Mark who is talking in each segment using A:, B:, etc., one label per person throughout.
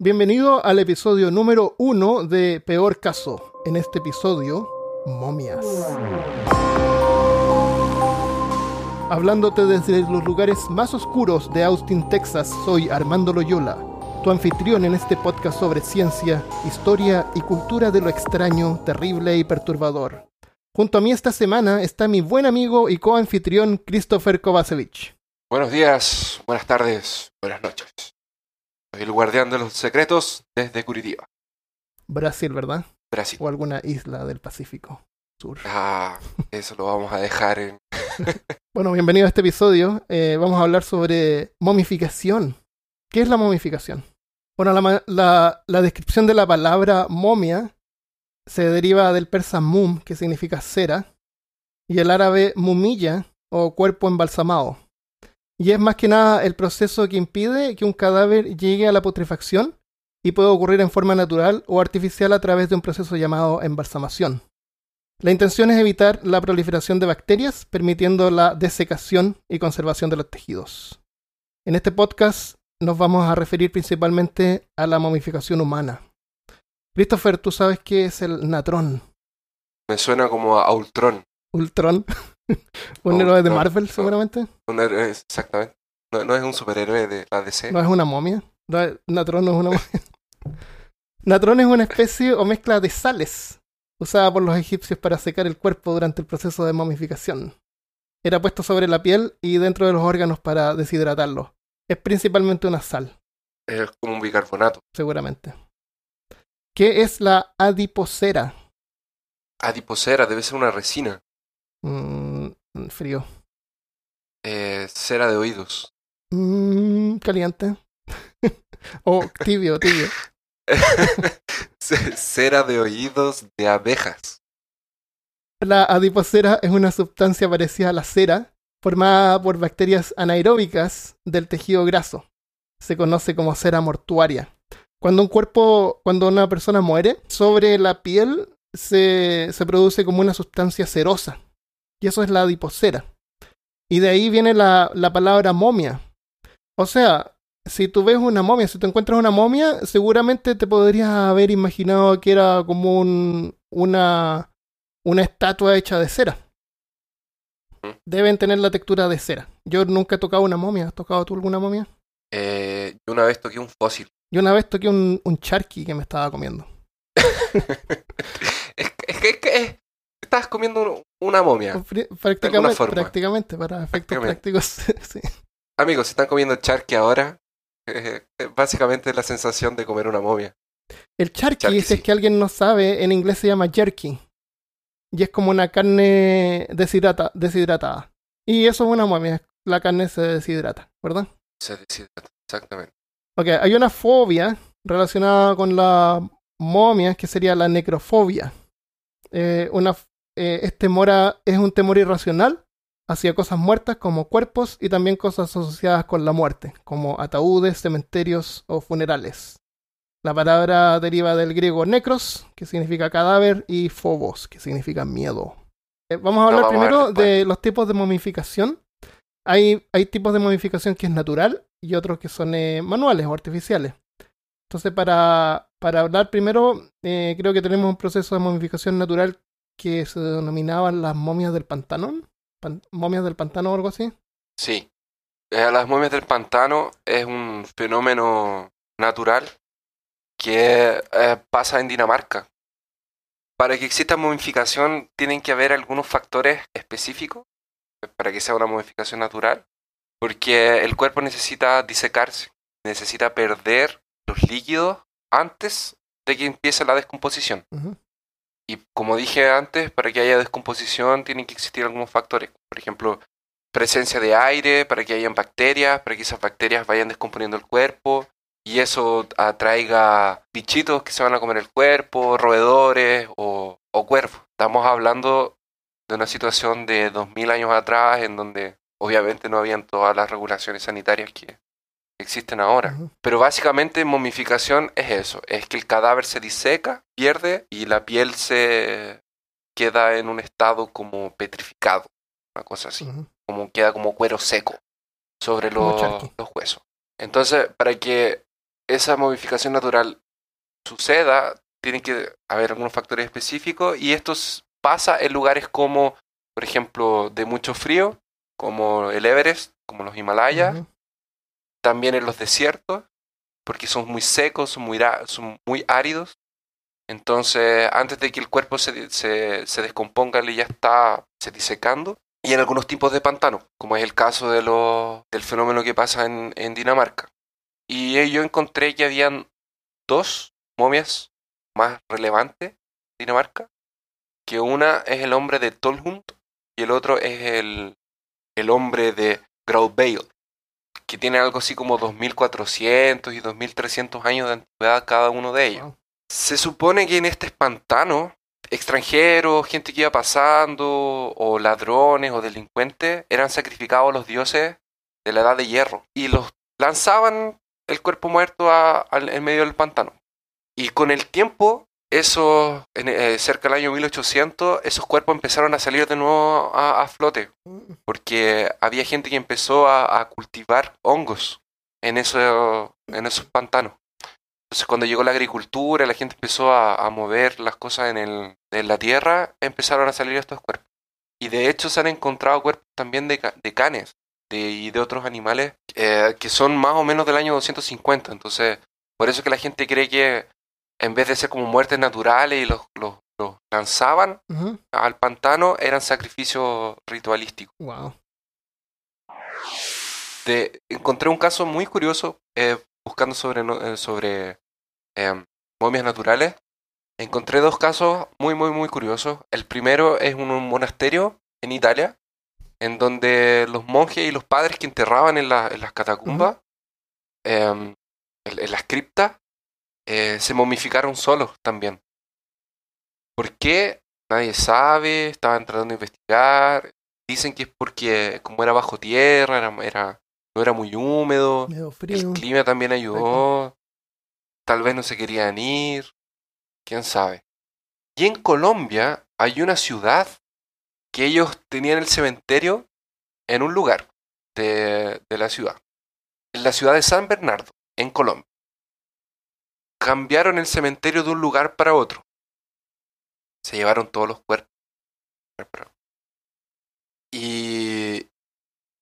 A: Bienvenido al episodio número uno de Peor Caso. En este episodio, momias. Hablándote desde los lugares más oscuros de Austin, Texas, soy Armando Loyola, tu anfitrión en este podcast sobre ciencia, historia y cultura de lo extraño, terrible y perturbador. Junto a mí esta semana está mi buen amigo y coanfitrión Christopher Kovacevic.
B: Buenos días, buenas tardes, buenas noches. Soy el guardián de los secretos desde Curitiba,
A: Brasil, ¿verdad?
B: Brasil.
A: O alguna isla del Pacífico Sur.
B: Ah, eso lo vamos a dejar en...
A: Bueno, bienvenido a este episodio. Eh, vamos a hablar sobre momificación. ¿Qué es la momificación? Bueno, la, la- la descripción de la palabra momia se deriva del persa mum, que significa cera, y el árabe mumilla, o cuerpo embalsamado. Y es más que nada el proceso que impide que un cadáver llegue a la putrefacción y puede ocurrir en forma natural o artificial a través de un proceso llamado embalsamación. La intención es evitar la proliferación de bacterias, permitiendo la desecación y conservación de los tejidos. En este podcast nos vamos a referir principalmente a la momificación humana. Christopher, ¿tú sabes qué es el natrón?
B: Me suena como a Ultron.
A: Ultron. un héroe de Marvel,
B: no.
A: seguramente.
B: Un héroe- exactamente. No, no es un superhéroe de la DC.
A: No es una momia. No Natrón no es una momia. Natrón es una especie o mezcla de sales usada por los egipcios para secar el cuerpo durante el proceso de momificación. Era puesto sobre la piel y dentro de los órganos para deshidratarlo. Es principalmente una sal,
B: Es como un bicarbonato.
A: seguramente. ¿Qué es la adipocera?
B: Adipocera debe ser una resina.
A: Mm, frío.
B: Eh, cera de oídos.
A: Mm, caliente. o tibio, tibio.
B: Cera de oídos de abejas.
A: La adipocera es una sustancia parecida a la cera, formada por bacterias anaeróbicas del tejido graso. Se conoce como cera mortuaria. Cuando un cuerpo, cuando una persona muere, sobre la piel se, se produce como una sustancia cerosa. Y eso es la adipocera. Y de ahí viene la, la palabra momia. O sea, si tú ves una momia, si tú encuentras una momia, seguramente te podrías haber imaginado que era como un, una, una estatua hecha de cera. Deben tener la textura de cera. Yo nunca he tocado una momia. ¿Has tocado tú alguna momia?
B: Eh, yo una vez toqué un fósil.
A: Yo una vez toqué un, un charqui que me estaba comiendo.
B: es, que- es que, es que es- estás comiendo un- una momia.
A: Prácticamente,
B: forma.
A: prácticamente, para efectos
B: Prácticamente.
A: prácticos. sí.
B: Amigos, si están comiendo charqui ahora, eh, eh, básicamente es la sensación de comer una momia.
A: El charqui,
B: Charqui,
A: si es que alguien no sabe, en inglés se llama jerky. Y es como una carne deshidrata, deshidratada. Y eso es una momia. La carne se deshidrata, ¿verdad?
B: Se deshidrata, exactamente.
A: Ok, hay una fobia relacionada con la momia que sería la necrofobia. Eh, una, eh, es, temor a- es un temor irracional hacia cosas muertas como cuerpos y también cosas asociadas con la muerte, como ataúdes, cementerios o funerales. La palabra deriva del griego necros, que significa cadáver, y phobos, que significa miedo. Eh, vamos a hablar
B: vamos
A: primero de los tipos de momificación. Hay, hay tipos de momificación que es natural y otros que son eh, manuales o artificiales. Entonces, para, para hablar primero, eh, creo que tenemos un proceso de momificación natural que se denominaban las momias del pantano. Pan- momias del pantano o algo así.
B: Sí. Eh, las momias del pantano es un fenómeno natural que eh, pasa en Dinamarca. Para que exista momificación tienen que haber algunos factores específicos eh, para que sea una momificación natural, porque el cuerpo necesita disecarse, necesita perder los líquidos antes de que empiece la descomposición. Y como dije antes, para que haya descomposición tienen que existir algunos factores. Por ejemplo, presencia de aire, para que hayan bacterias, para que esas bacterias vayan descomponiendo el cuerpo y eso atraiga bichitos que se van a comer el cuerpo, roedores o, o cuervos. Estamos hablando de una situación de 2000 años atrás en donde obviamente no habían todas las regulaciones sanitarias que existen ahora. Pero básicamente momificación es eso, es que el cadáver se diseca, pierde y la piel se queda en un estado como petrificado, una cosa así, como queda como cuero seco sobre los, huesos. Entonces, para que esa momificación natural suceda, tienen que haber algunos factores específicos y esto pasa en lugares como, por ejemplo, de mucho frío, como el Everest, como los Himalayas. También en los desiertos, porque son muy secos, son muy, áridos. Entonces, antes de que el cuerpo se, se, se descomponga, ya está se disecando. Y en algunos tipos de pantano, como es el caso de los, del fenómeno que pasa en, Dinamarca. Y yo encontré que habían dos momias más relevantes en Dinamarca, que una es el hombre de Tolhund y el otro es el, el hombre de Graubale, que tiene algo así como 2400 y 2300 años de antigüedad cada uno de ellos. Se supone que en este pantano, extranjeros, gente que iba pasando, o ladrones o delincuentes, eran sacrificados a los dioses de la edad de hierro y los lanzaban el cuerpo muerto a- en medio del pantano. Y con el tiempo, esos, en, eh, cerca del año 1800, esos cuerpos empezaron a salir de nuevo a, a flote, porque había gente que empezó a, cultivar hongos en, eso, en esos pantanos. Entonces cuando llegó la agricultura, la gente empezó a, mover las cosas en, el, en la tierra, empezaron a salir estos cuerpos. Y de hecho se han encontrado cuerpos también de, de canes de, y de otros animales eh, que son más o menos del año 250. Entonces, por eso es que la gente cree que en vez de ser como muertes naturales y los, los, los lanzaban al pantano, eran sacrificios ritualísticos
A: Wow.
B: de- encontré un caso muy curioso eh, buscando sobre, eh, sobre em, momias naturales. Encontré dos casos muy, muy, muy curiosos. El primero es un, un monasterio en Italia, en donde los monjes y los padres que enterraban en, la- en las catacumbas, em, en, en las criptas, eh, se momificaron solos también. ¿Por qué? Nadie sabe, estaban tratando de investigar. Dicen que es porque como era bajo tierra, era, era- no era muy húmedo, el clima también ayudó, tal vez no se querían ir, quién sabe. Y en Colombia hay una ciudad que ellos tenían el cementerio en un lugar de, de la ciudad, en la ciudad de San Bernardo, en Colombia. Cambiaron el cementerio de un lugar para otro. Se llevaron todos los cuerpos. Y,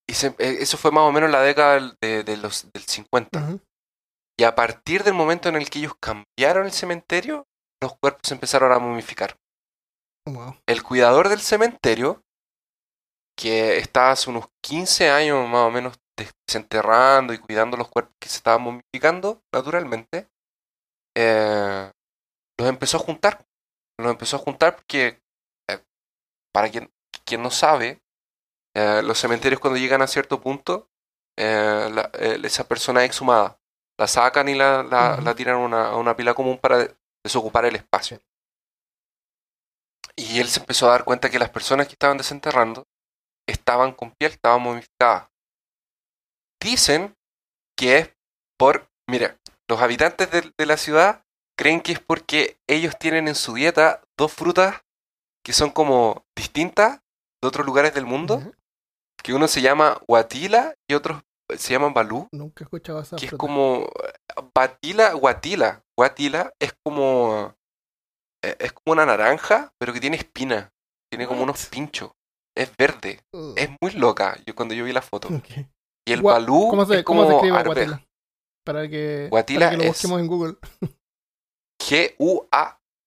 B: y se- eh, eso fue más o menos la década del- de, de los, del 50.
A: Ujú.
B: Y a partir del momento en el que ellos cambiaron el cementerio, los cuerpos se empezaron a momificar.
A: Wow.
B: El cuidador del cementerio, que estaba hace unos 15 años más o menos des- desenterrando y cuidando los cuerpos que se estaban momificando naturalmente, eh, los empezó a juntar. Los empezó a juntar porque, eh, para quien, quien no sabe, eh, los cementerios cuando llegan a cierto punto, eh, la- esa persona es exhumada. La sacan y la, la, tiran a una, a una pila común para desocupar el espacio. Y él se empezó a dar cuenta que las personas que estaban desenterrando estaban con piel, estaban momificadas. Dicen que es por, mira, los habitantes de, de la ciudad creen que es porque ellos tienen en su dieta dos frutas que son como distintas de otros lugares del mundo, que uno se llama guatila y otros se llaman balú,
A: Nunca he escuchado esa
B: que es como batila, guatila, guatila es como eh, es como una naranja, pero que tiene espina, tiene como unos pinchos, es verde, es muy loca, yo cuando yo vi la foto. Y el
A: Gua-
B: balú
A: ¿Cómo se,
B: es
A: cómo se
B: como
A: escribe guatila? Para que,
B: Guatila
A: para que lo busquemos en Google.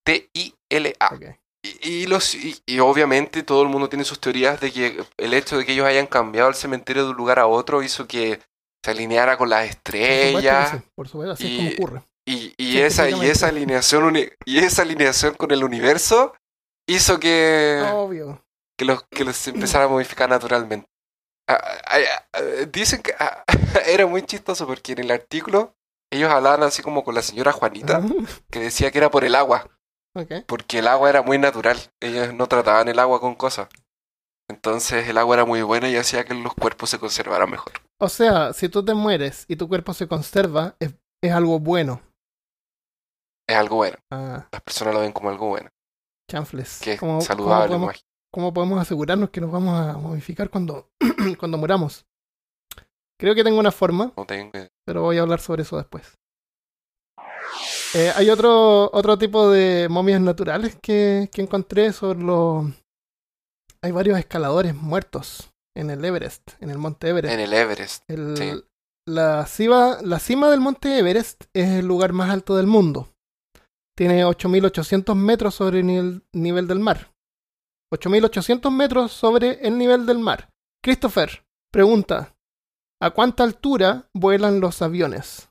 B: G-U-A-T-I-L-A. Y, y los, y, y obviamente todo el mundo tiene sus teorías de que el hecho de que ellos hayan cambiado el cementerio de un lugar a otro hizo que se alineara con las
A: Por supuesto que
B: estrellas.
A: sí, Por supuesto, así
B: y-
A: es como ocurre.
B: Y, y esa, y esa alineación y esa alineación con el universo hizo que,
A: Obvio.
B: que los que los empezara a modificar naturalmente. Ah, ah, dicen que ah, era muy chistoso porque en el artículo ellos hablaban así como con la señora Juanita, que decía que era por el agua, porque el agua era muy natural. Ellos no trataban el agua con cosas. Entonces el agua era muy buena y hacía que los cuerpos se conservaran mejor.
A: O sea, si tú te mueres y tu cuerpo se conserva, es, es algo bueno.
B: Es algo bueno.
A: Ah,
B: Las personas lo ven como algo bueno,
A: chanfles.
B: que es
A: ¿Cómo, cómo
B: saludable.
A: podemos,
B: imagino.
A: Cómo podemos asegurarnos que nos vamos a modificar cuando, cuando muramos? Creo que tengo una forma,
B: No tengo idea.
A: pero voy a hablar sobre eso después. Eh, hay otro, otro tipo de momias naturales que, que encontré sobre los... Hay varios escaladores muertos en el Everest, en el monte Everest.
B: En el Everest.
A: El-
B: sí.
A: la, cima, la cima del monte Everest es el lugar más alto del mundo. Tiene 8.800 metros sobre el nivel, nivel del mar. 8.800 metros sobre el nivel del mar. Christopher pregunta, ¿a cuánta altura vuelan los aviones?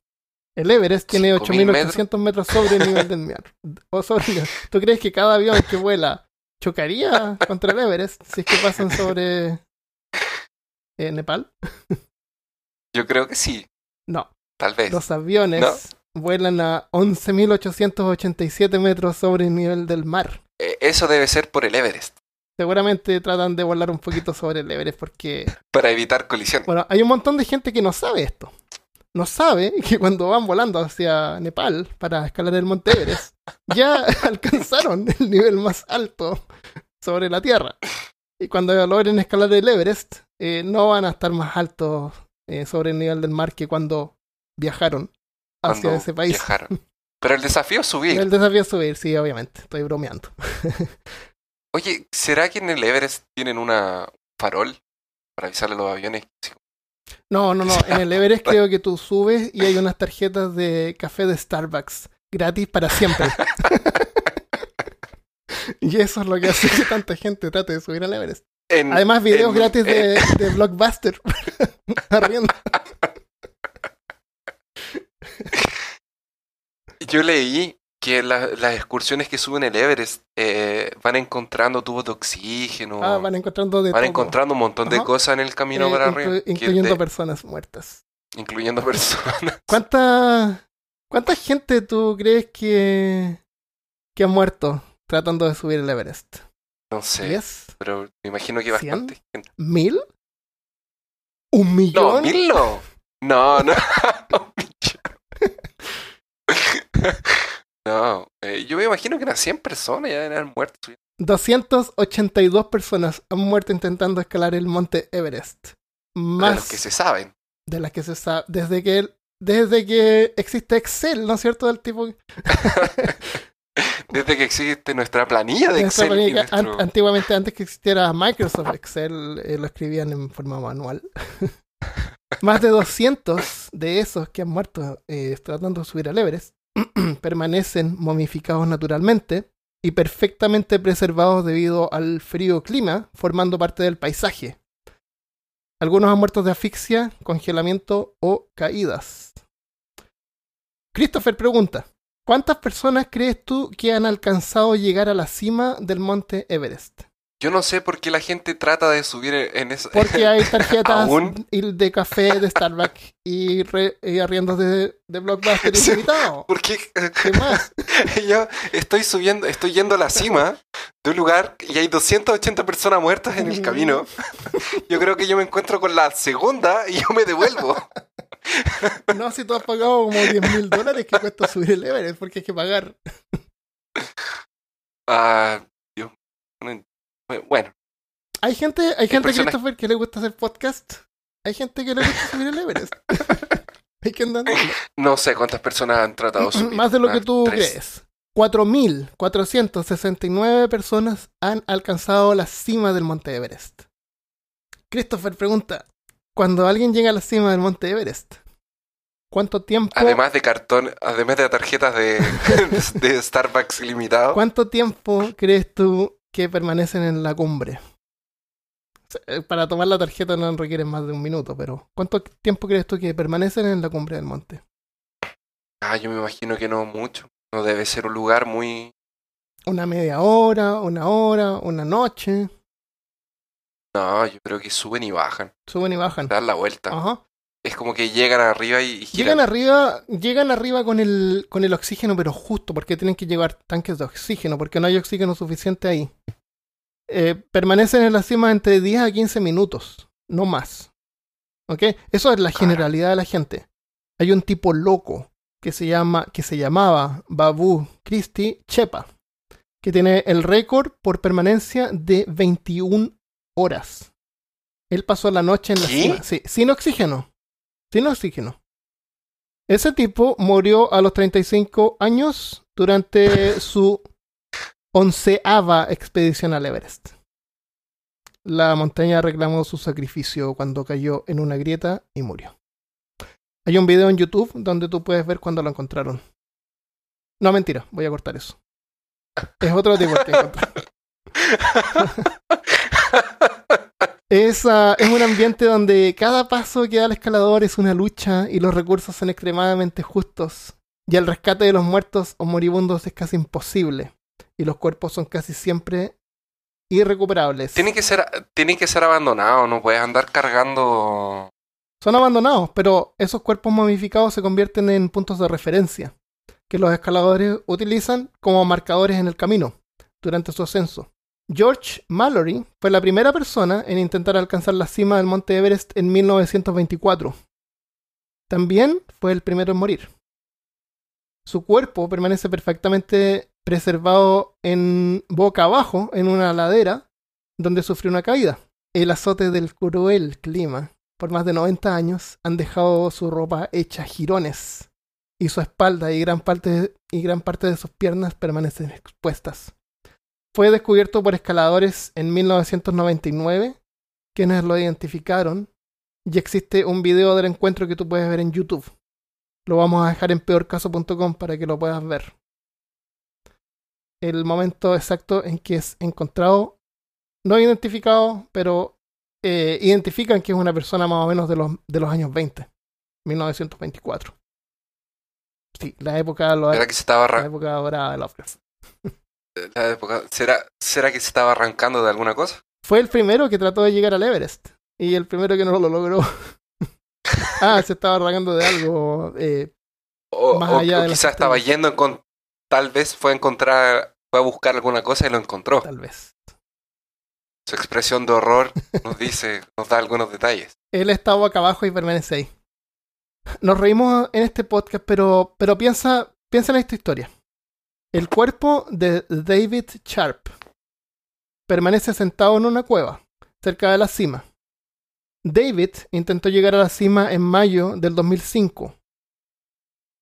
A: El Everest tiene
B: 5.000
A: 8.800 metros sobre el nivel del mar. O sobre el- ¿Tú crees que cada avión que vuela chocaría contra el Everest si es que pasan sobre eh, Nepal?
B: Yo creo que sí,
A: No.
B: tal vez.
A: Los aviones
B: No.
A: vuelan a 11.887 metros sobre el nivel del mar.
B: Eh, Eso debe ser por el Everest,
A: Seguramente tratan de volar un poquito sobre el Everest porque,
B: para evitar colisiones.
A: bueno, hay un montón de gente que no sabe esto. No sabe que cuando van volando hacia Nepal para escalar el monte Everest, ya alcanzaron el nivel más alto sobre la Tierra. Y cuando logren escalar el Everest, eh, no van a estar más altos eh, sobre el nivel del mar que cuando viajaron hacia
B: cuando
A: ese país.
B: viajaron. Pero el desafío es subir.
A: El desafío es subir, sí, obviamente. Estoy bromeando.
B: Oye, ¿será que en el Everest tienen una farol para avisarle a los aviones?
A: No, no, no. En el Everest creo que tú subes y hay unas tarjetas de café de Starbucks gratis para siempre. y eso es lo que hace que tanta gente trate de subir al Everest.
B: En-
A: Además, videos
B: en-
A: gratis de,
B: en-
A: de Blockbuster. Arriendo.
B: Yo leí que la- las excursiones que suben el Everest eh, van encontrando tubos de oxígeno,
A: Ah, van encontrando de
B: van
A: todo.
B: encontrando un montón de cosas en el camino
A: Eh,
B: para
A: inclu-
B: arriba,
A: incluyendo personas muertas.
B: incluyendo personas.
A: ¿Cuánta, ¿Cuánta gente tú crees que, que ha muerto tratando de subir el Everest?
B: No sé, pero me imagino que bastante gente.
A: ¿Mil? ¿Un
B: No,
A: millón?
B: mil no. No, no. Un millón. No, eh, yo me imagino que unas 100 personas ya deben haber muerto. subiendo.
A: 282 personas han muerto intentando escalar el monte Everest.
B: De
A: Más
B: los que se saben.
A: de las que se sabe. Desde que, desde que existe Excel, ¿no es cierto? Del tipo.
B: Desde que existe nuestra planilla de
A: nuestra
B: Excel.
A: an- antiguamente, antes que existiera Microsoft Excel, eh, lo escribían en forma manual. Más de 200 de esos que han muerto eh, tratando de subir al Everest permanecen momificados naturalmente y perfectamente preservados debido al frío clima, formando parte del paisaje. Algunos han muerto de asfixia, congelamiento o caídas. Christopher pregunta, ¿cuántas personas crees tú que han alcanzado llegar a la cima del monte Everest?
B: Yo no sé por qué la gente trata de subir en esa.
A: Porque hay tarjetas de café de Starbucks y, re- y arriendos de, de Blockbuster
B: Sí.
A: ilimitado.
B: ¿Por qué?
A: ¿Qué más?
B: Yo estoy subiendo, estoy yendo a la cima de un lugar y hay 280 personas muertas en el camino. Yo creo que yo me encuentro con la segunda y yo me devuelvo.
A: No, si tú has pagado como 10 mil dólares que cuesta subir el Everest, porque hay que pagar.
B: Ah. Bueno,
A: Hay gente, hay gente Christopher, que le gusta hacer podcast. Hay gente que le gusta subir el Everest. hay que andar.
B: no sé cuántas personas han tratado subir.
A: Más de lo que
B: Ah,
A: tú
B: tres.
A: crees. 4.469 personas han alcanzado la cima del Monte Everest. Christopher pregunta, cuando alguien llega a la cima del Monte Everest, ¿cuánto tiempo,
B: Además de cartón, además de tarjetas de, de Starbucks ilimitado.
A: cuánto tiempo crees tú que permanecen en la cumbre? Eh, Para tomar la tarjeta no requieren más de un minuto, pero ¿cuánto tiempo crees tú que permanecen en la cumbre del monte?
B: Ah, yo me imagino que no mucho. No debe ser un lugar muy.
A: ¿Una media hora, una hora, una noche?
B: No, yo creo que suben y bajan.
A: Suben y bajan.
B: Dan la vuelta.
A: Ajá.
B: Es como que llegan arriba y.
A: Llegan arriba, llegan arriba con el, con el oxígeno, pero justo porque tienen que llevar tanques de oxígeno, porque no hay oxígeno suficiente ahí. Eh, permanecen en la cima entre 10 a 15 minutos, no más. ¿Ok? Eso es la generalidad de la gente. Hay un tipo loco que se llama, que se llamaba Babu Christie Chepa, que tiene el récord por permanencia de 21 horas. Él pasó la noche en la
B: ¿Qué?
A: cima, sí, sin oxígeno. Sin oxígeno. Ese tipo murió a los 35 años durante su onceava expedición al Everest. La montaña reclamó su sacrificio cuando cayó en una grieta y murió. Hay un video en YouTube donde tú puedes ver cuando lo encontraron. No, mentira, voy a cortar eso. Es otro tipo encontrar. Es, es un ambiente donde cada paso que da el escalador es una lucha y los recursos son extremadamente justos. Y el rescate de los muertos o moribundos es casi imposible. Y los cuerpos son casi siempre irrecuperables.
B: Tiene que ser, tiene que ser abandonado, no puedes andar cargando.
A: Son abandonados, pero esos cuerpos momificados se convierten en puntos de referencia que los escaladores utilizan como marcadores en el camino durante su ascenso. George Mallory fue la primera persona en intentar alcanzar la cima del monte Everest en 1924. También fue el primero en morir. Su cuerpo permanece perfectamente preservado en boca abajo en una ladera donde sufrió una caída. El azote del cruel clima por más de 90 años han dejado su ropa hecha jirones y su espalda y gran parte, y gran parte de sus piernas permanecen expuestas. Fue descubierto por escaladores en 1999, quienes lo identificaron, y existe un video del encuentro que tú puedes ver en YouTube. Lo vamos a dejar en peorcaso.com para que lo puedas ver. El momento exacto en que es encontrado, no identificado, pero eh, identifican que es una persona más o menos de los, de los años 20, 1924. Sí, la época, lo,
B: ¿Será que se estaba
A: la época dorada de Lovecraft.
B: la época, ¿será, ¿Será que se estaba arrancando de alguna cosa?
A: Fue el primero que trató de llegar al Everest. Y el primero que no lo logró. ah, se estaba arrancando de algo. Eh,
B: O,
A: Más
B: o-
A: allá
B: o
A: de los
B: quizás estaba yendo con. Tal vez fue a encontrar. Fue a buscar alguna cosa y lo encontró.
A: tal vez.
B: Su expresión de horror nos dice, nos da algunos detalles.
A: Él está boca abajo y permanece ahí. Nos reímos en este podcast, pero, pero piensa, piensa en esta historia. El cuerpo de David Sharp permanece sentado en una cueva, cerca de la cima. David intentó llegar a la cima en mayo del 2005.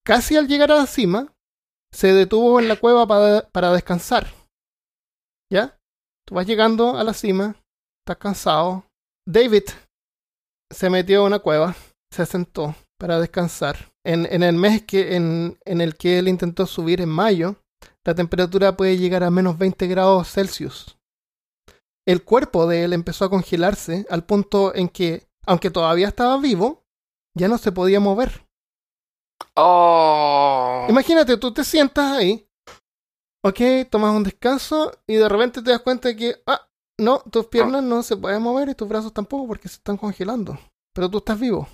A: Casi al llegar a la cima, se detuvo en la cueva para, descansar. ¿Ya? Tú vas llegando a la cima, estás cansado. David se metió a una cueva, se sentó para descansar. En, en el mes que, en, en el que él intentó subir en mayo, la temperatura puede llegar a menos 20 grados Celsius. El cuerpo de él empezó a congelarse al punto en que, aunque todavía estaba vivo, ya no se podía mover.
B: Oh.
A: Imagínate, tú te sientas ahí, ok, tomas un descanso y de repente te das cuenta de que, ah, no, tus piernas no se pueden mover y tus brazos tampoco porque se están congelando. Pero tú estás vivo.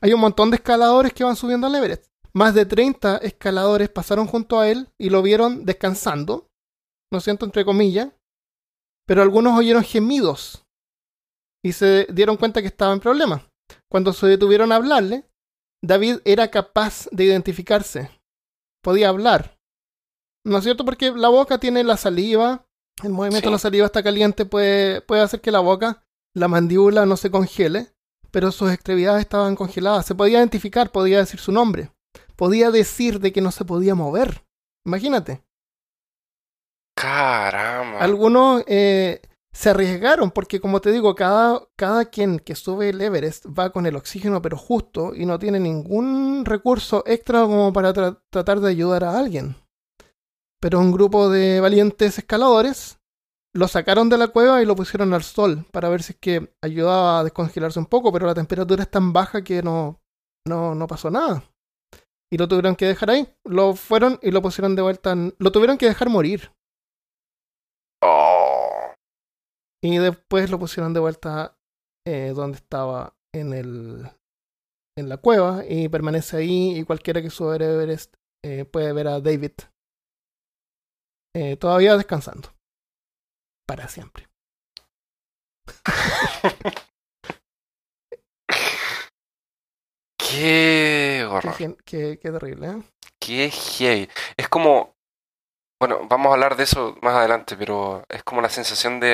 A: Hay un montón de escaladores que van subiendo al Everest. Más de 30 escaladores pasaron junto a él y lo vieron descansando, lo siento entre comillas, pero algunos oyeron gemidos y se dieron cuenta que estaba en problemas. Cuando se detuvieron a hablarle, David era capaz de identificarse. Podía hablar. ¿No es cierto? Porque la boca tiene la saliva. El movimiento
B: Sí.
A: de la saliva está caliente. Puede, puede hacer que la boca, la mandíbula no se congele. Pero sus extremidades estaban congeladas. Se podía identificar, podía decir su nombre. Podía decir de que no se podía mover. Imagínate.
B: Caramba.
A: Algunos eh, se arriesgaron porque, como te digo, cada, cada quien que sube el Everest va con el oxígeno pero justo y no tiene ningún recurso extra como para tra- tratar de ayudar a alguien. Pero un grupo de valientes escaladores lo sacaron de la cueva y lo pusieron al sol para ver si es que ayudaba a descongelarse un poco, pero la temperatura es tan baja que no, no, no pasó nada. Y lo tuvieron que dejar ahí. Lo fueron y lo pusieron de vuelta. en- Lo tuvieron que dejar morir.
B: Oh.
A: Y después lo pusieron de vuelta eh, donde estaba en el en la cueva y permanece ahí y cualquiera que suba Everest eh, puede ver a David eh, todavía descansando para siempre.
B: Qué horror.
A: qué- qué terrible, ¿eh?
B: Qué heavy. Es como. Bueno, vamos a hablar de eso más adelante, pero es como la sensación de,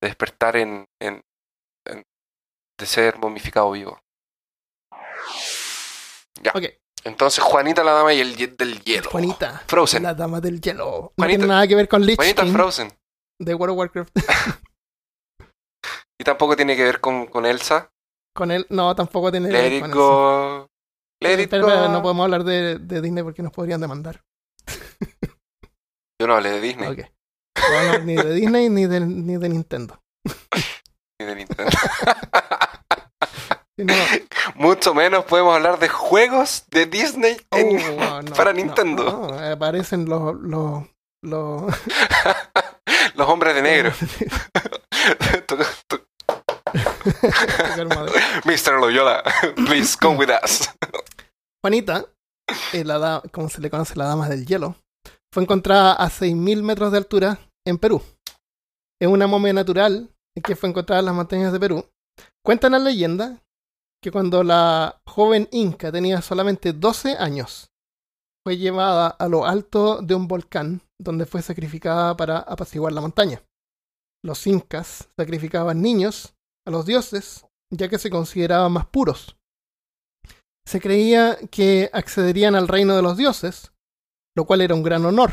B: de despertar en, en, en- de ser momificado vivo. Ya.
A: Ok,
B: Entonces, Juanita la dama y el del hielo.
A: Juanita.
B: Frozen.
A: La dama del hielo. No
B: Juanita-
A: tiene nada que ver con Lich
B: Juanita
A: King
B: Frozen.
A: de World of Warcraft.
B: Y tampoco tiene que ver con, con Elsa.
A: Con él, no, tampoco tiene que ver eso.
B: Let it
A: no podemos hablar de, de Disney porque nos podrían demandar.
B: Yo no hablé de Disney
A: Ok. No ni de Disney ni de, ni de Nintendo.
B: ni de Nintendo.
A: No-
B: Mucho menos podemos hablar de juegos de Disney en-
A: Oh, no,
B: para
A: no,
B: Nintendo.
A: no, aparecen los, los, los
B: Los hombres de negro. Tu- tu-
A: tocar madera.
B: Mr. Loyola, please come with us.
A: Juanita, eh, la da- como se le conoce la dama del hielo, fue encontrada a 6.000 metros de altura en Perú. Es una momia natural que fue encontrada en las montañas de Perú. Cuenta la leyenda que cuando la joven inca tenía solamente 12 años, fue llevada a lo alto de un volcán donde fue sacrificada para apaciguar la montaña. Los incas sacrificaban niños a los dioses ya que se consideraban más puros. Se creía que accederían al reino de los dioses, lo cual era un gran honor.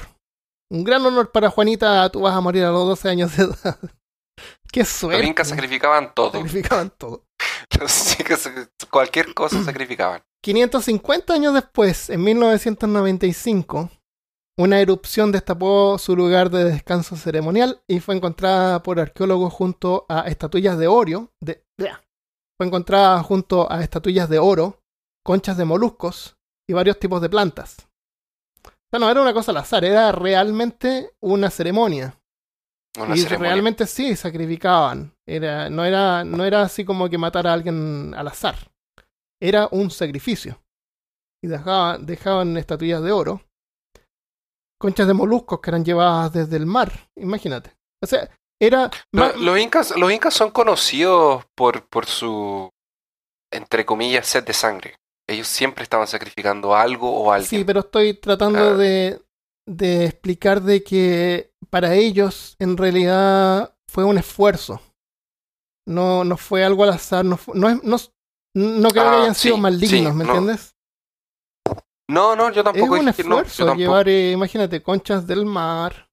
A: Un gran honor para Juanita, tú vas a morir a los 12 años de edad. Qué
B: Los
A: suerte.
B: incas sacrificaban todo.
A: Sacrificaban todo.
B: Los incas cualquier cosa sacrificaban.
A: 550 años después, en 1995, una erupción destapó su lugar de descanso ceremonial y fue encontrada por arqueólogos junto a estatuillas de oro. De, fue encontrada junto a estatuillas de oro, conchas de moluscos y varios tipos de plantas. O sea, no era una cosa al azar, era realmente una ceremonia.
B: Una
A: y
B: ceremonia.
A: realmente sí sacrificaban. Era, no, era, no era así como que matar a alguien al azar. Era un sacrificio. Y dejaban, dejaban estatuillas de oro. Conchas de moluscos que eran llevadas desde el mar. Imagínate. O sea, era.
B: Pero los incas, los incas son conocidos por, por su, entre comillas, sed de sangre. Ellos siempre estaban sacrificando algo o a alguien.
A: sí, pero estoy tratando
B: Ah.
A: de, de explicar de que para ellos en realidad fue un esfuerzo. No, no fue algo al azar. No, fu- no, es- no, no creo que
B: Ah,
A: hayan sido malignos,
B: sí,
A: ¿me
B: no.
A: entiendes?
B: No, no, yo
A: Es
B: tampoco
A: un
B: dije no, yo
A: esfuerzo
B: tampoco.
A: llevar, eh, imagínate, conchas del mar,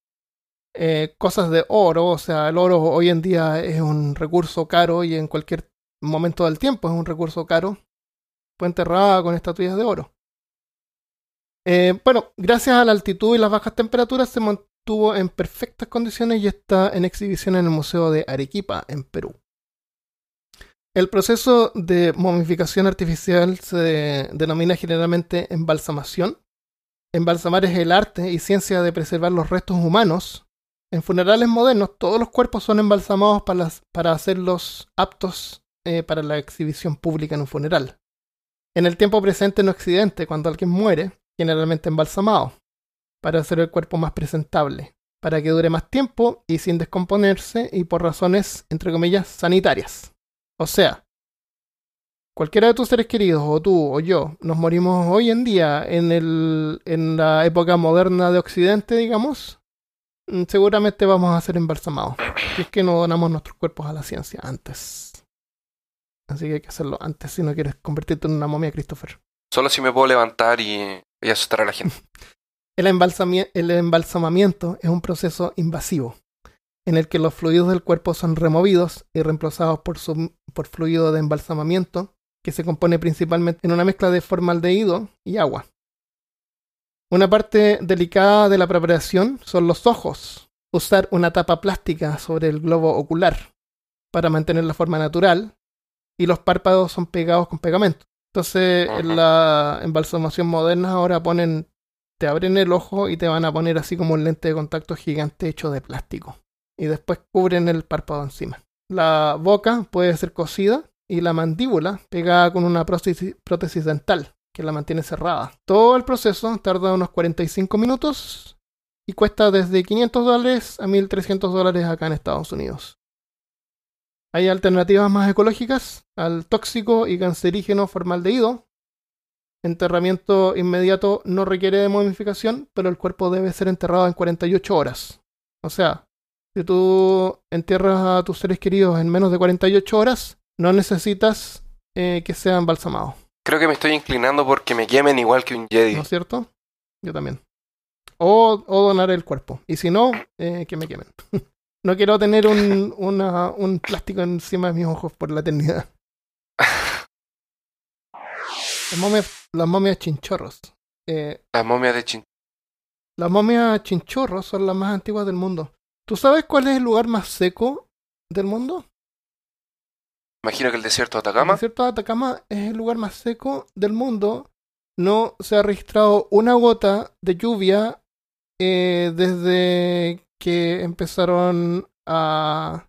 A: eh, cosas de oro, o sea, el oro hoy en día es un recurso caro y en cualquier momento del tiempo es un recurso caro. Fue enterrada con estatuillas de oro. Eh, bueno, gracias a la altitud y las bajas temperaturas se mantuvo en perfectas condiciones y está en exhibición en el Museo de Arequipa, en Perú. El proceso de momificación artificial se denomina generalmente embalsamación. Embalsamar es el arte y ciencia de preservar los restos humanos. En funerales modernos, todos los cuerpos son embalsamados para, hacerlos aptos eh, para la exhibición pública en un funeral. En el tiempo presente en Occidente, cuando alguien muere, generalmente embalsamado, para hacer el cuerpo más presentable, para que dure más tiempo y sin descomponerse y por razones, entre comillas, sanitarias. O sea, cualquiera de tus seres queridos, o tú o yo, nos morimos hoy en día en, el, en la época moderna de Occidente, digamos, mm, seguramente vamos a ser embalsamados. Si es que no donamos nuestros cuerpos a la ciencia antes. Así que hay que hacerlo antes si no quieres convertirte en una momia, Christopher.
B: Solo si me puedo levantar y, y asustar a la gente.
A: El, el embalsamamiento es un proceso invasivo, en el que los fluidos del cuerpo son removidos y reemplazados por, su- por fluido de embalsamamiento, que se compone principalmente en una mezcla de formaldehído y agua. Una parte delicada de la preparación son los ojos. Usar una tapa plástica sobre el globo ocular para mantener la forma natural y los párpados son pegados con pegamento. Entonces, en la embalsamación moderna ahora ponen te abren el ojo y te van a poner así como un lente de contacto gigante hecho de plástico. Y después cubren el párpado encima. La boca puede ser cosida y la mandíbula pegada con una prótesis, dental que la mantiene cerrada. Todo el proceso tarda unos 45 minutos y cuesta desde 500 dólares a 1300 dólares acá en Estados Unidos. Hay alternativas más ecológicas al tóxico y cancerígeno formaldehído, Enterramiento inmediato no requiere de momificación, pero el cuerpo debe ser enterrado en 48 horas. O sea, si tú entierras a tus seres queridos en menos de 48 horas, no necesitas eh, que sea embalsamado.
B: Creo que me estoy inclinando porque me quemen igual que un Jedi.
A: ¿No es cierto? Yo también. O, o donar el cuerpo. Y si no, eh, que me quemen. no quiero tener un, una, un plástico encima de mis ojos por la eternidad. Las momias, las momias chinchorros. Eh,
B: Las momias de Chin...
A: las momias chinchorros son las más antiguas del mundo. ¿Tú sabes cuál es el lugar más seco del mundo?
B: Imagino que el desierto de
A: El
B: Atacama.
A: desierto de Atacama es el lugar más seco del mundo. No se ha registrado una gota de lluvia eh, desde que empezaron a...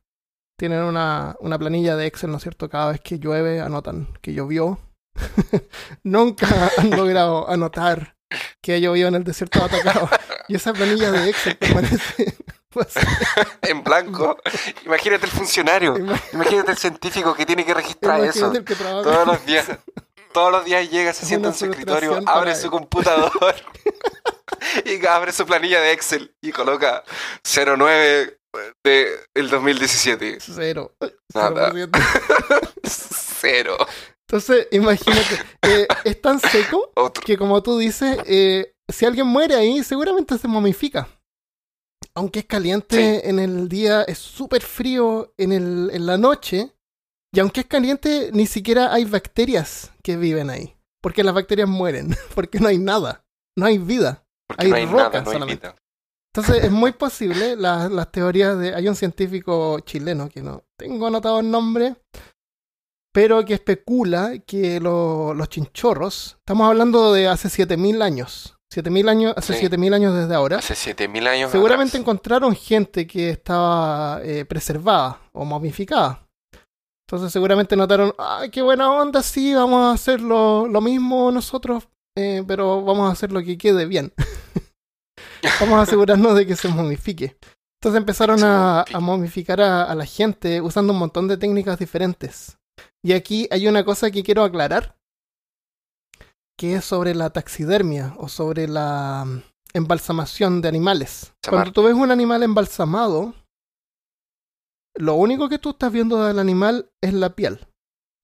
A: Tienen una, una planilla de Excel, ¿no es cierto? Cada vez que llueve anotan que llovió. Nunca han logrado anotar que llovió en el desierto de Atacama. Y esa planilla de Excel permanece... pues,
B: en blanco. Imagínate el funcionario.
A: ima-
B: Imagínate el científico que tiene que registrar eso.
A: imagínate
B: Todos los días. Todos los días llega, se sienta en su escritorio, abre su
A: él.
B: computador y abre su planilla de Excel y coloca 09 de el 2017.
A: Cero.
B: Nada.
A: 0%.
B: Cero.
A: Entonces, imagínate, eh, es tan seco
B: Otro.
A: que como tú dices, eh, si alguien muere ahí, seguramente se momifica. Aunque es caliente en el día, es súper frío en, el, en la noche. Y aunque es caliente, ni siquiera hay bacterias que viven ahí. Porque las bacterias mueren, porque no hay nada, no hay vida.
B: Porque
A: hay
B: no hay
A: roca
B: nada, no hay
A: solamente.
B: vida.
A: Entonces es muy posible la- las teorías de... Hay un científico chileno que no tengo anotado el nombre, pero que especula que lo- los chinchorros, estamos hablando de hace 7000 años, 7000 años, hace
B: Sí.
A: 7000 años desde ahora,
B: Hace 7000 años.
A: seguramente
B: atrás.
A: encontraron gente que estaba eh, preservada o momificada. Entonces seguramente notaron, ¡ay, qué buena onda! Sí, vamos a hacer lo, lo mismo nosotros, eh, pero vamos a hacer lo que quede bien. vamos a asegurarnos de que se momifique. Entonces empezaron a, momificar a, a la gente usando un montón de técnicas diferentes. Y aquí hay una cosa que quiero aclarar, que es sobre la taxidermia o sobre la mm, embalsamación de animales.
B: Samar.
A: Cuando tú ves un animal embalsamado, lo único que tú estás viendo del animal es la piel.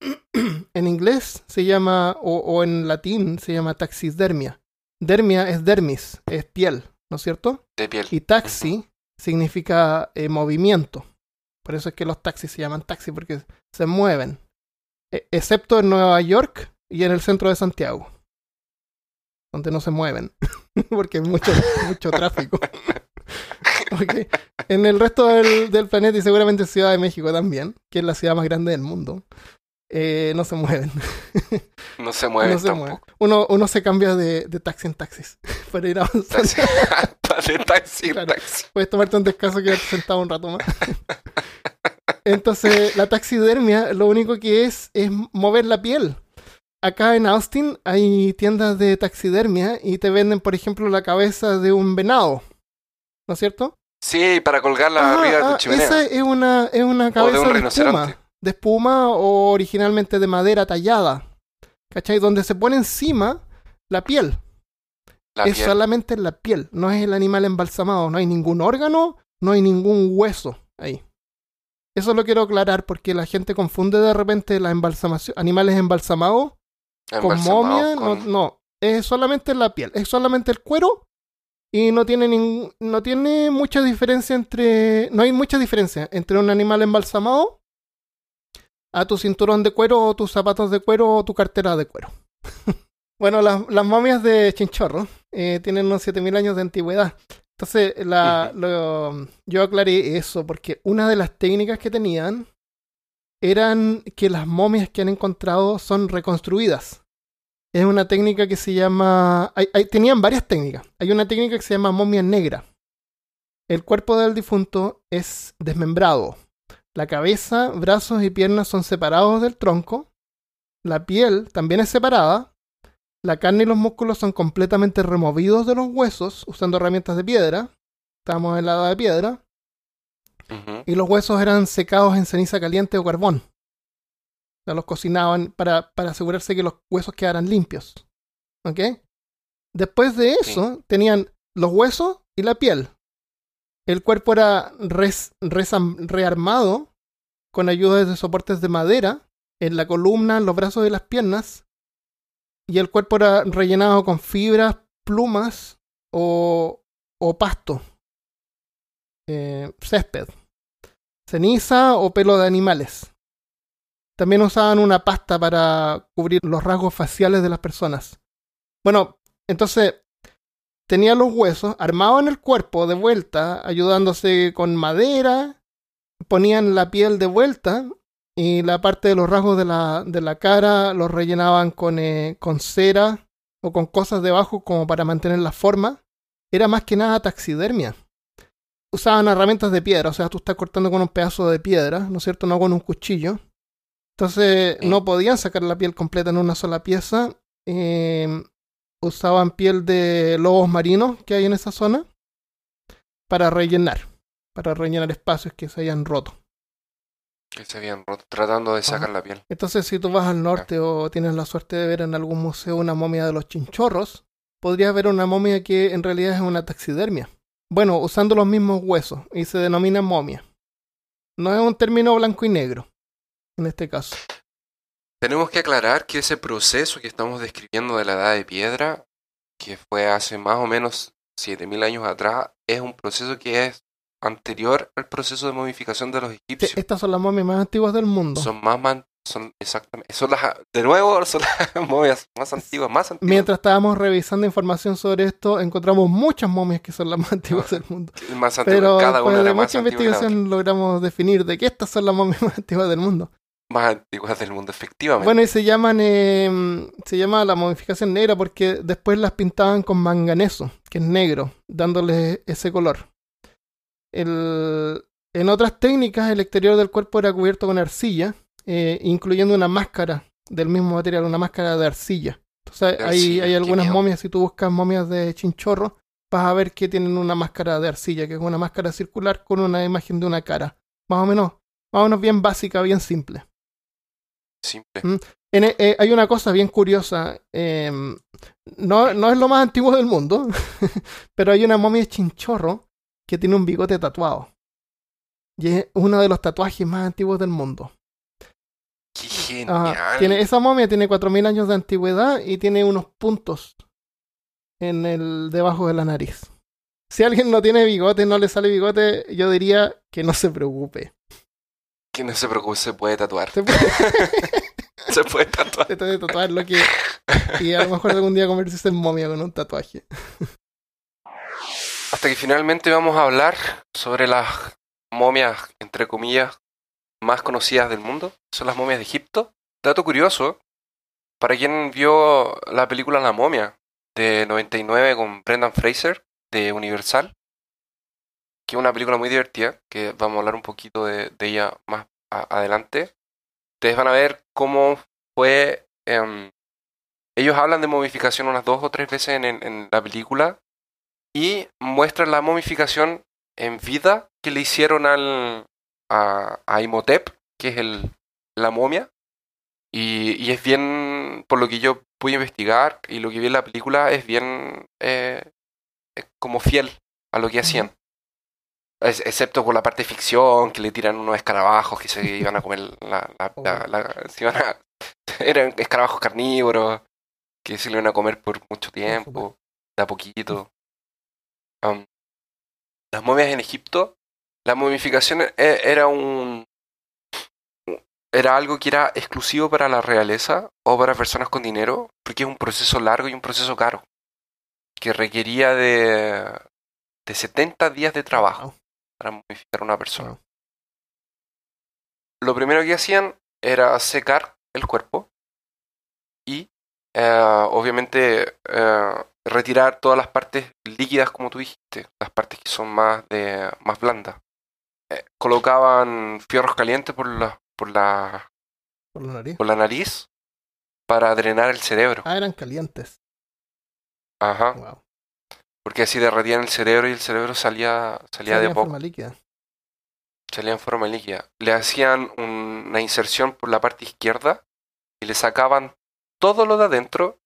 A: en inglés se llama, o, o en latín se llama taxidermia. Dermia es dermis, es piel, ¿no es cierto?
B: De piel.
A: Y taxi significa eh, movimiento. Por eso es que los taxis se llaman taxi, porque se mueven. E- excepto en Nueva York y en el centro de Santiago. Donde no se mueven. porque hay mucho, mucho tráfico. En el resto del, del planeta y seguramente en Ciudad de México también, que es la ciudad más grande del mundo, eh, no se mueven.
B: No se mueve
A: no se
B: tampoco.
A: mueven. Uno, uno se cambia de, de taxi en taxis para ir avanzando.
B: De taxi,
A: Claro.
B: taxi.
A: Puedes tomarte un descanso quedarte sentado un rato más. Entonces, la taxidermia lo único que es es mover la piel. Acá en Austin hay tiendas de taxidermia y te venden, por ejemplo, la cabeza de un venado. ¿No es cierto?
B: Sí, para colgarla
A: Ah,
B: arriba de tu
A: ah,
B: chimenea.
A: esa es una, es una cabeza
B: un
A: de, espuma. De espuma o originalmente de madera tallada. ¿Cachai? Donde se pone encima la piel
B: La
A: es
B: piel.
A: solamente la piel, no es el animal embalsamado, no hay ningún órgano, no hay ningún hueso ahí. Eso lo quiero aclarar porque la gente confunde de repente la embalsamación, animales embalsamados con momia,
B: con-
A: no, no, es solamente la piel, es solamente el cuero y no tiene nin- no tiene mucha diferencia entre, no hay mucha diferencia entre un animal embalsamado a tu cinturón de cuero o tus zapatos de cuero o tu cartera de cuero. bueno, las, las momias de Chinchorro eh, tienen unos 7000 años de antigüedad. Entonces, la, lo- yo aclaré eso porque una de las técnicas que tenían eran que las momias que han encontrado son reconstruidas. Es una técnica que se llama... hay- hay- tenían varias técnicas. Hay una técnica que se llama momia negra. El cuerpo del difunto es desmembrado. La cabeza, brazos y piernas son separados del tronco. La piel también es separada. La carne y los músculos son completamente removidos de los huesos usando herramientas de piedra. Estamos en la edad de piedra. Y los huesos eran secados en ceniza caliente o carbón. Sea, los cocinaban para, para asegurarse que los huesos quedaran limpios. ¿Ok? Después de eso, tenían los huesos y la piel. El cuerpo era res- resam- rearmado con ayuda de soportes de madera en la columna, en los brazos y las piernas. y el cuerpo era rellenado con fibras, plumas o, o pasto, eh, césped, ceniza o pelo de animales. También usaban una pasta para cubrir los rasgos faciales de las personas. Bueno, entonces tenía los huesos armados en el cuerpo de vuelta, ayudándose con madera, ponían la piel de vuelta y la parte de los rasgos de la, de la cara los rellenaban con, eh, con cera o con cosas debajo como para mantener la forma. Era más que nada taxidermia. Usaban herramientas de piedra, o sea, tú estás cortando con un pedazo de piedra, ¿no es cierto? No con un cuchillo. Entonces no podían sacar la piel completa en una sola pieza. Eh, usaban piel de lobos marinos que hay en esa zona para rellenar, para rellenar espacios que se hayan roto.
B: Que se habían roto, tratando de sacar la piel.
A: Entonces, si tú vas al norte o tienes la suerte de ver en algún museo una momia de los chinchorros, podrías ver una momia que en realidad es una taxidermia. Bueno, usando los mismos huesos y se denomina momia. No es un término blanco y negro en este caso.
B: Tenemos que aclarar que ese proceso que estamos describiendo de la edad de piedra, que fue hace más o menos 7000 años atrás, es un proceso que es anterior al proceso de momificación de los egipcios.
A: Estas son las momias más antiguas del mundo.
B: Son más, man- son exactamente, son las, de nuevo, son las momias más antiguas, más antiguas.
A: Mientras estábamos revisando información sobre esto, encontramos muchas momias que son las más antiguas del mundo.
B: más antiguas,
A: Pero
B: cada una
A: de
B: más
A: mucha
B: otra.
A: investigación logramos definir de que estas son las momias más antiguas del mundo.
B: Más antiguas del mundo, efectivamente.
A: Bueno, y se llaman, eh, se llama la momificación negra porque después las pintaban con manganeso, que es negro, dándole ese color. El- en otras técnicas, el exterior del cuerpo era cubierto con arcilla, eh, incluyendo una máscara del mismo material, una máscara de arcilla. Entonces,
B: De
A: hay,
B: arcilla,
A: hay
B: qué
A: algunas
B: miedo.
A: momias, si tú buscas momias de chinchorro, vas a ver que tienen una máscara de arcilla, que es una máscara circular con una imagen de una cara. Más o menos, más o menos bien básica, bien simple.
B: Simple.
A: Mm. En- eh, hay una cosa bien curiosa. eh, no, no es lo más antiguo del mundo, pero hay una momia de chinchorro que tiene un bigote tatuado. Y es uno de los tatuajes más antiguos del mundo.
B: Qué
A: Ajá.
B: genial.
A: Tiene, esa momia tiene 4.000 años de antigüedad y tiene unos puntos en el debajo de la nariz. Si alguien no tiene bigote, no le sale bigote, yo diría que no se preocupe.
B: Que no se preocupe, se puede tatuar.
A: Se puede,
B: se puede tatuar.
A: se puede tatuar lo que... Y a lo mejor algún día convertirse en momia con un tatuaje.
B: Hasta que finalmente vamos a hablar sobre las momias, entre comillas, más conocidas del mundo. Son las momias de Egipto. Dato curioso, para quien vio la película La momia de 99 con Brendan Fraser de Universal, que es una película muy divertida, que vamos a hablar un poquito de, de ella más a- adelante. Ustedes van a ver cómo fue... em, ellos hablan de momificación unas dos o tres veces en- en- en la película y muestran la momificación en vida que le hicieron al, a, a Imhotep, que es el, la momia. Y, y es bien, por lo que yo pude investigar y lo que vi en la película, es bien eh, como fiel a lo que hacían. Es- excepto por la parte de ficción, que le tiran unos escarabajos que se iban a comer la... la- la- la- se iban a- eran escarabajos carnívoros que se le iban a comer por mucho tiempo, de a poquito. Um, las momias en Egipto, la momificación e- era un era algo que era exclusivo para la realeza o para personas con dinero, porque es un proceso largo y un proceso caro, que requería de, de 70 días de trabajo. Para momificar a una persona.
A: Wow.
B: Lo primero que hacían era secar el cuerpo y eh, obviamente eh, retirar todas las partes líquidas como tú dijiste, las partes que son más de más blandas. Eh, colocaban fierros calientes por la, por la
A: Por la nariz.
B: por la nariz para drenar el cerebro.
A: Ah, eran calientes.
B: Ajá,
A: Wow.
B: Porque así derretían el cerebro y el cerebro salía salía
A: Salía
B: de
A: en
B: poco.
A: forma líquida.
B: salía en forma líquida. Le hacían un- una inserción por la parte izquierda y le sacaban todo lo de adentro,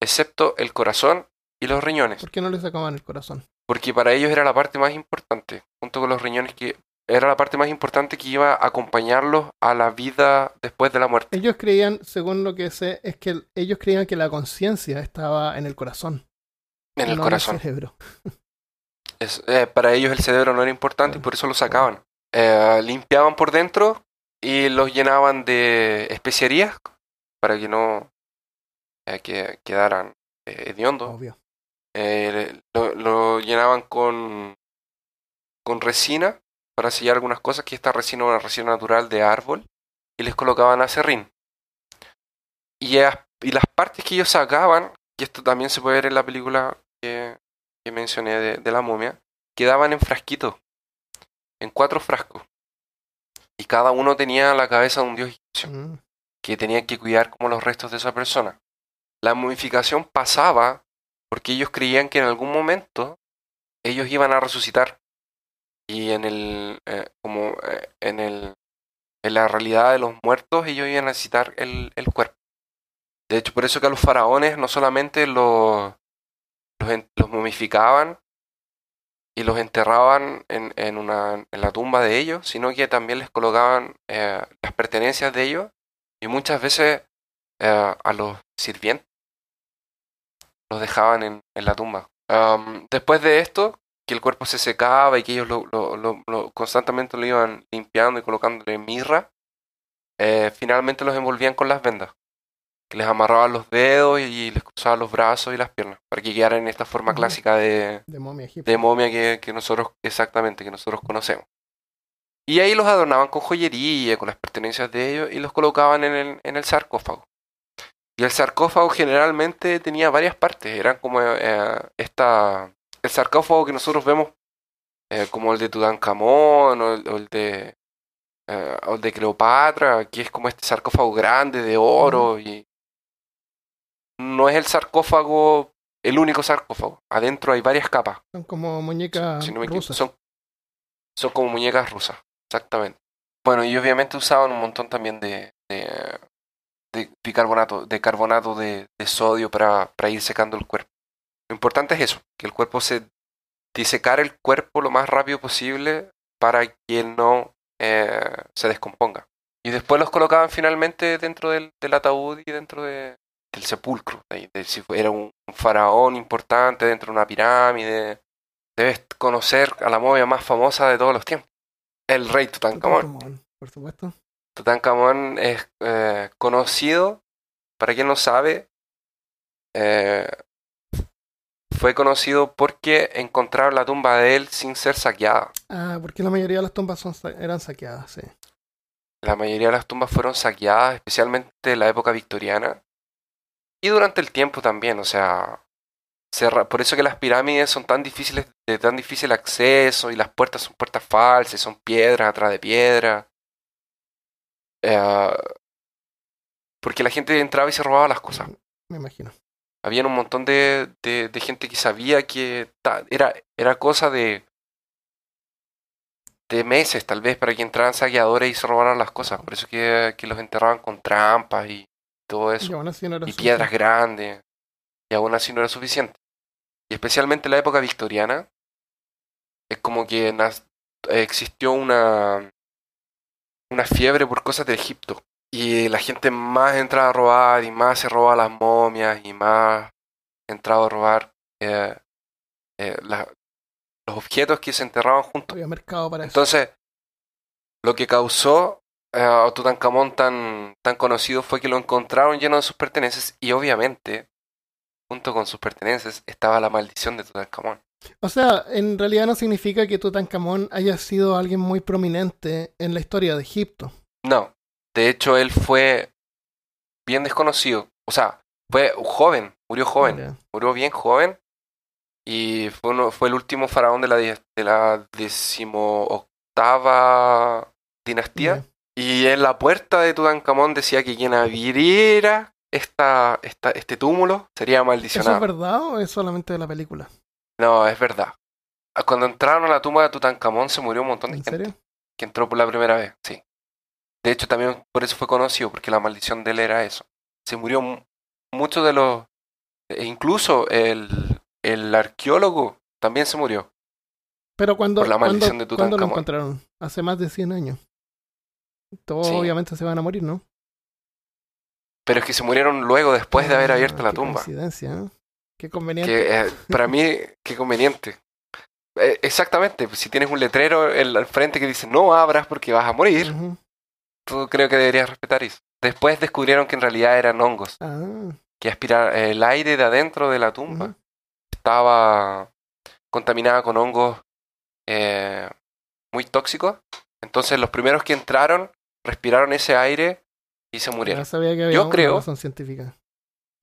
B: excepto el corazón y los riñones,
A: ¿Por qué no le sacaban el corazón?
B: porque para ellos era la parte más importante, junto con los riñones que era la parte más importante que iba a acompañarlos a la vida después de la muerte.
A: Ellos creían, según lo que sé, es que el- ellos creían que la conciencia estaba en el corazón.
B: En el
A: no
B: corazón.
A: En el cerebro.
B: Es- eh, para ellos el cerebro no era importante y por eso lo sacaban. Eh, limpiaban por dentro y los llenaban de especiarías para que no eh, que quedaran hediondos.
A: Obvio.
B: Lo, lo llenaban con, con resina para sellar algunas cosas, que esta resina era una resina natural de árbol, y les colocaban acerrín. Y, y las partes que ellos sacaban, y esto también se puede ver en la película que, que mencioné de, de la momia, quedaban en frasquitos, en cuatro frascos. Y cada uno tenía la cabeza de un dios egipcio
A: Mm.
B: que tenían que cuidar como los restos de esa persona. La momificación pasaba porque ellos creían que en algún momento ellos iban a resucitar y en el eh, como eh, en el en la realidad de los muertos ellos iban a necesitar el, el cuerpo. De hecho, por eso que a los faraones no solamente los momificaban y los enterraban en, la tumba de ellos, sino que también les colocaban eh, las pertenencias de ellos y muchas veces eh, a los sirvientes los dejaban en, la tumba. Después de esto, que el cuerpo se secaba y que ellos lo, lo- lo- lo- constantemente lo iban limpiando y colocándole mirra, eh, finalmente los envolvían con las vendas, que les amarraban los dedos y les cruzaban los brazos y las piernas, para que quedaran en esta forma clásica de,
A: De momia
B: de momia que, que nosotros, exactamente, que nosotros conocemos. Y ahí los adornaban con joyería, con las pertenencias de ellos, y los colocaban en el, en el sarcófago. Y el sarcófago generalmente tenía varias partes, eran como eh, esta, el sarcófago que nosotros vemos eh, como el de Tutankamón o el, o el de eh, o el de Cleopatra, que es como este sarcófago grande de oro y no es el sarcófago el único sarcófago, adentro hay varias capas.
A: Son como muñecas
B: Si no
A: rusas.
B: son, son como muñecas rusas, exactamente. Bueno, y obviamente usaban un montón también de, de, de bicarbonato, de carbonato de, de sodio para, para ir secando el cuerpo. Lo importante es eso, que el cuerpo se disecar el cuerpo lo más rápido posible para que no eh, se descomponga. Y después los colocaban finalmente dentro del, del ataúd y dentro de, del sepulcro. De, de si era un, un faraón importante dentro de una pirámide. Debes conocer a la momia más famosa de todos los tiempos. El rey Tutankamón.
A: Tutankamón, Por supuesto.
B: Tutankamón es eh, conocido, para quien no sabe, eh, fue conocido porque encontraron la tumba de él sin ser saqueada.
A: Ah, porque la mayoría de las tumbas son, eran saqueadas, sí.
B: La mayoría de las tumbas fueron saqueadas, especialmente en la época victoriana. Y durante el tiempo también, o sea, por eso que las pirámides son tan difíciles, de tan difícil acceso y las puertas son puertas falsas, son piedras atrás de piedra. Eh, porque la gente entraba y se robaba las cosas.
A: Me imagino.
B: Había un montón de, de, de gente que sabía que ta- era, era cosa de, de meses tal vez para que entraran saqueadores y se robaran las cosas. Por eso que, que los enterraban con trampas y todo eso.
A: Y aún así no era
B: Y piedras grandes. Y aún así no era suficiente. Y especialmente en la época victoriana, es como que existió una, una fiebre por cosas de Egipto. Y la gente más entraba a robar y más se robaba las momias y más entraba a robar eh, eh, la- los objetos que se enterraban juntos.
A: Había mercado para eso.
B: Entonces, lo que causó a Tutankamón tan, tan conocido fue que lo encontraron lleno de sus pertenencias y obviamente, junto con sus pertenencias, estaba la maldición de Tutankamón.
A: O sea, en realidad no significa que Tutankamón haya sido alguien muy prominente en la historia de Egipto.
B: No, de hecho él fue bien desconocido. O sea, fue joven, murió joven, murió bien joven y fue, uno, fue el último faraón de la, de la decimoctava dinastía. Y en la puerta de Tutankamón decía que quien abriera esta, esta, este túmulo sería
A: ¿Eso
B: maldicionado.
A: es verdad o es solamente de la película?
B: No, es verdad. Ah, Cuando entraron a la tumba de Tutankamón se murió un montón de
A: ¿En
B: gente
A: serio?
B: que entró por la primera vez, sí. De hecho, también por eso fue conocido, porque la maldición de él era eso. Se murió mu- muchos de los... e incluso el, el arqueólogo también se murió.
A: Pero cuando,
B: Por la
A: cuando,
B: maldición de
A: ¿cuándo lo
B: Tutankamón.
A: encontraron? Hace más de 100 años. Todos
B: Sí.
A: obviamente se van a morir, ¿no?
B: Pero es que se murieron luego, después de haber
A: Ah,
B: abierto la tumba.
A: coincidencia, ¿eh? Qué conveniente.
B: Que eh, para mí, qué conveniente. Eh, exactamente, si tienes un letrero en- al frente que dice no abras porque vas a morir,
A: Ujú.
B: tú creo que deberías respetar eso. Después descubrieron que en realidad eran hongos,
A: Ah,
B: que aspirar el aire de adentro de la tumba estaba contaminada con hongos eh, muy tóxicos. Entonces los primeros que entraron respiraron ese aire y se murieron.
A: sabía que había
B: Yo
A: una
B: creo-
A: razón científica.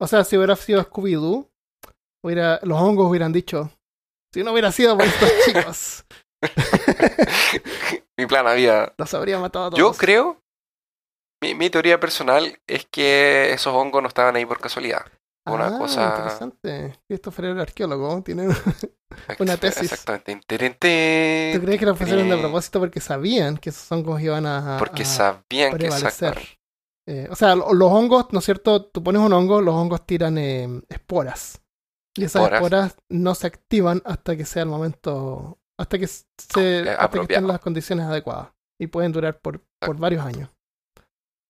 A: O sea, si hubiera sido Scooby-Doo, hubiera, los hongos hubieran dicho, si no hubiera sido por estos chicos,
B: Mi plan había
A: los habría matado a todos.
B: Yo creo, mi, mi teoría personal es que esos hongos no estaban ahí por casualidad. Una
A: ah,
B: cosa-
A: interesante. Christopher era arqueólogo, tiene... Una tesis.
B: Exactamente. Tin,
A: ¿Tú crees que lo pusieron de propósito porque sabían que esos hongos iban a,
B: Porque
A: a
B: sabían que
A: prevalecer?
B: exactamente.
A: Eh, o sea, lo- los hongos, ¿no es cierto? Tú pones un hongo, los hongos tiran eh, esporas. Y esas
B: Esporas.
A: esporas no se activan hasta que sea el momento, hasta que se,
B: Eh,
A: hasta que estén las condiciones adecuadas. Y pueden durar por, por varios años.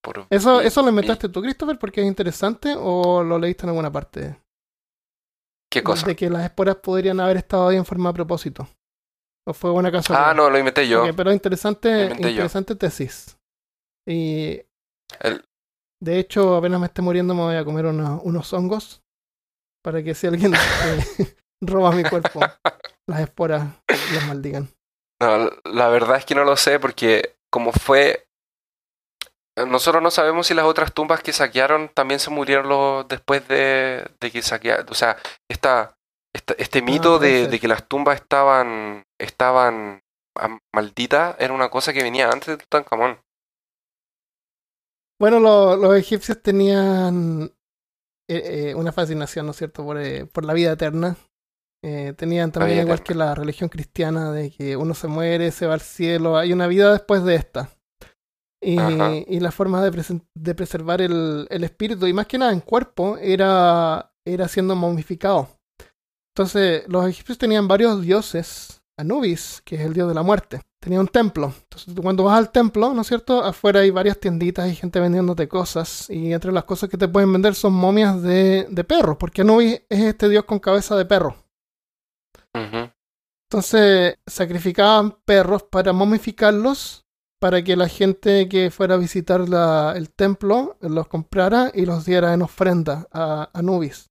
B: Por-
A: ¿Eso, ¿Eso lo inventaste tú, Christopher, porque es interesante o lo leíste en alguna parte?
B: ¿Qué cosa?
A: De que las esporas podrían haber estado ahí en forma a propósito. ¿O fue una casualidad?
B: Ah, no, lo inventé yo.
A: Pero interesante,
B: yo.
A: interesante tesis. Y
B: El-
A: de hecho, apenas me esté muriendo, me voy a comer unos, unos hongos para que si alguien eh, roba mi cuerpo, las esporas los maldigan.
B: no, la verdad es que no lo sé porque como fue... Nosotros no sabemos si las otras tumbas que saquearon también se murieron los, después de, de que saquearon. O sea, esta, esta- este mito
A: Ah, puede
B: de, que las tumbas estaban, estaban malditas era una cosa que venía antes de Tutankamón.
A: Bueno, lo- los egipcios tenían eh, eh, una fascinación, ¿no es cierto?, por, eh, por la vida eterna. Eh, tenían también, igual
B: eterna.
A: que la religión cristiana, de que uno se muere, se va al cielo, hay una vida después de esta. Y, y la forma de, presen- de preservar el, el espíritu, y más que nada en cuerpo, era, era siendo momificado. Entonces, los egipcios tenían varios dioses. Anubis, que es el dios de la muerte, tenía un templo. Entonces, cuando vas al templo, ¿no es cierto? Afuera hay varias tienditas y gente vendiéndote cosas. Y entre las cosas que te pueden vender son momias de, de perros, porque Anubis es este dios con cabeza de perro. Entonces sacrificaban perros para momificarlos, para que la gente que fuera a visitar la- el templo los comprara y los diera en ofrenda a Anubis.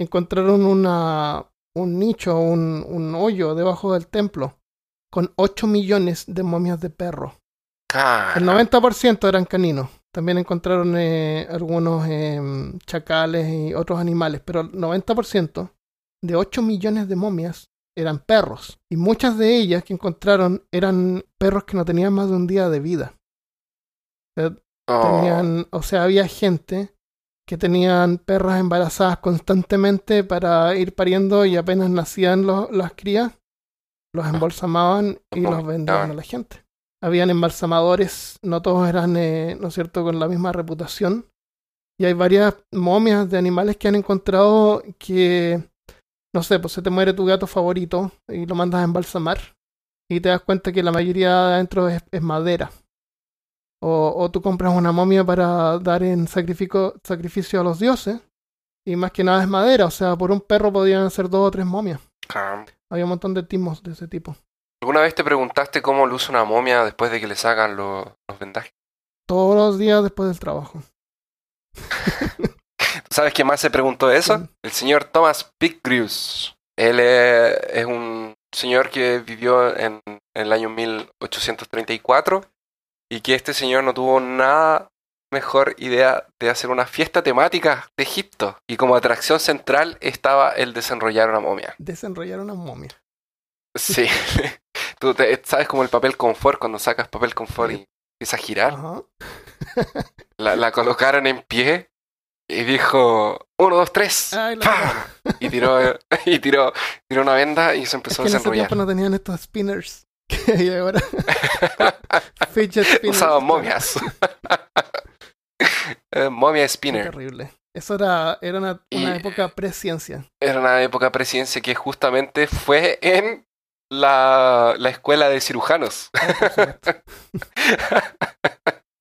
A: Encontraron una, un nicho, un, un hoyo debajo del templo con 8 millones de momias de perro. El
B: Cara.
A: 90% eran caninos. También encontraron eh, algunos em, chacales y otros animales, pero el 90% de 8 millones de momias eran perros. Y muchas de ellas que encontraron eran perros que no tenían más de un día de vida.
B: Oh,
A: Tenían, o sea, había gente que tenían perras embarazadas constantemente para ir pariendo y apenas nacían los- las crías, los embalsamaban y
B: Los
A: vendían a la gente. Habían embalsamadores, no todos eran, eh, ¿no es cierto?, con la misma reputación. Y hay varias momias de animales que han encontrado que, no sé, pues se te muere tu gato favorito y lo mandas a embalsamar y te das cuenta que la mayoría de adentro es, es madera. O, o tú compras una momia para dar en sacrificio, sacrificio a los dioses y más que nada es madera, o sea, por un perro podían ser dos o tres momias.
B: cara.
A: Había un montón de timos de ese tipo.
B: ¿Alguna vez te preguntaste cómo luce una momia después de que le sacan los, los vendajes?
A: Todos los días después del trabajo.
B: ¿Sabes quién más se preguntó eso? El señor Thomas Picgrews. Él eh, es un señor que vivió en, en el año 1834 y que este señor no tuvo nada mejor idea de hacer una fiesta temática de Egipto. Y como atracción central estaba el desenrollar una momia.
A: Desenrollar una momia.
B: Sí. Tú te- sabes como el papel confort cuando sacas papel confort y empieza a girar.
A: Ajá.
B: La, la colocaron en pie y dijo uno, dos, tres.
A: Ay.
B: Y tiró, y tiró, tiró una venda y se
A: Es
B: empezó
A: que en
B: a
A: ese
B: desenrollar.
A: tiempo no tenían estos spinners que hay ahora. Fidget spinners.
B: Usaban momias. Eh, momia
A: Qué
B: spinner.
A: terrible. Eso era, era una, una
B: Y-
A: época pre-ciencia.
B: Era una época presidencia que justamente fue en la, la escuela de cirujanos.
A: Supuesto.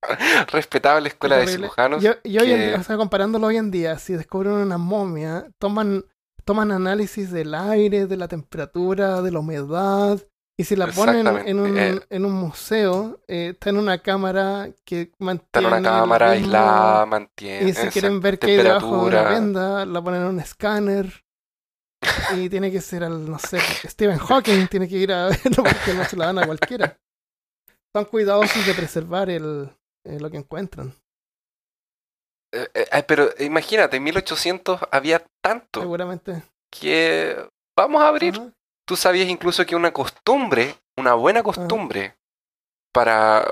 B: Respetable escuela de cirujanos.
A: Y, y hoy en
B: que-
A: día, o sea, comparándolo hoy en día, si descubren una momia, toman, toman análisis del aire, de la temperatura, de la humedad, y si la ponen en un,
B: eh.
A: en un museo, eh, está en una cámara que
B: Está en
A: mantiene
B: una cámara aislada, mantiene.
A: Y si quieren ver qué hay debajo de la venda, la ponen en un escáner. Y tiene que ser al, no sé, Stephen Hawking tiene que ir a verlo porque no se la dan a cualquiera. Son cuidadosos de preservar el, eh, lo que encuentran.
B: Eh, eh, eh, pero imagínate, en 1800 había tanto
A: Seguramente.
B: que vamos a abrir.
A: Ajá.
B: Tú sabías incluso que una costumbre, una buena costumbre, para,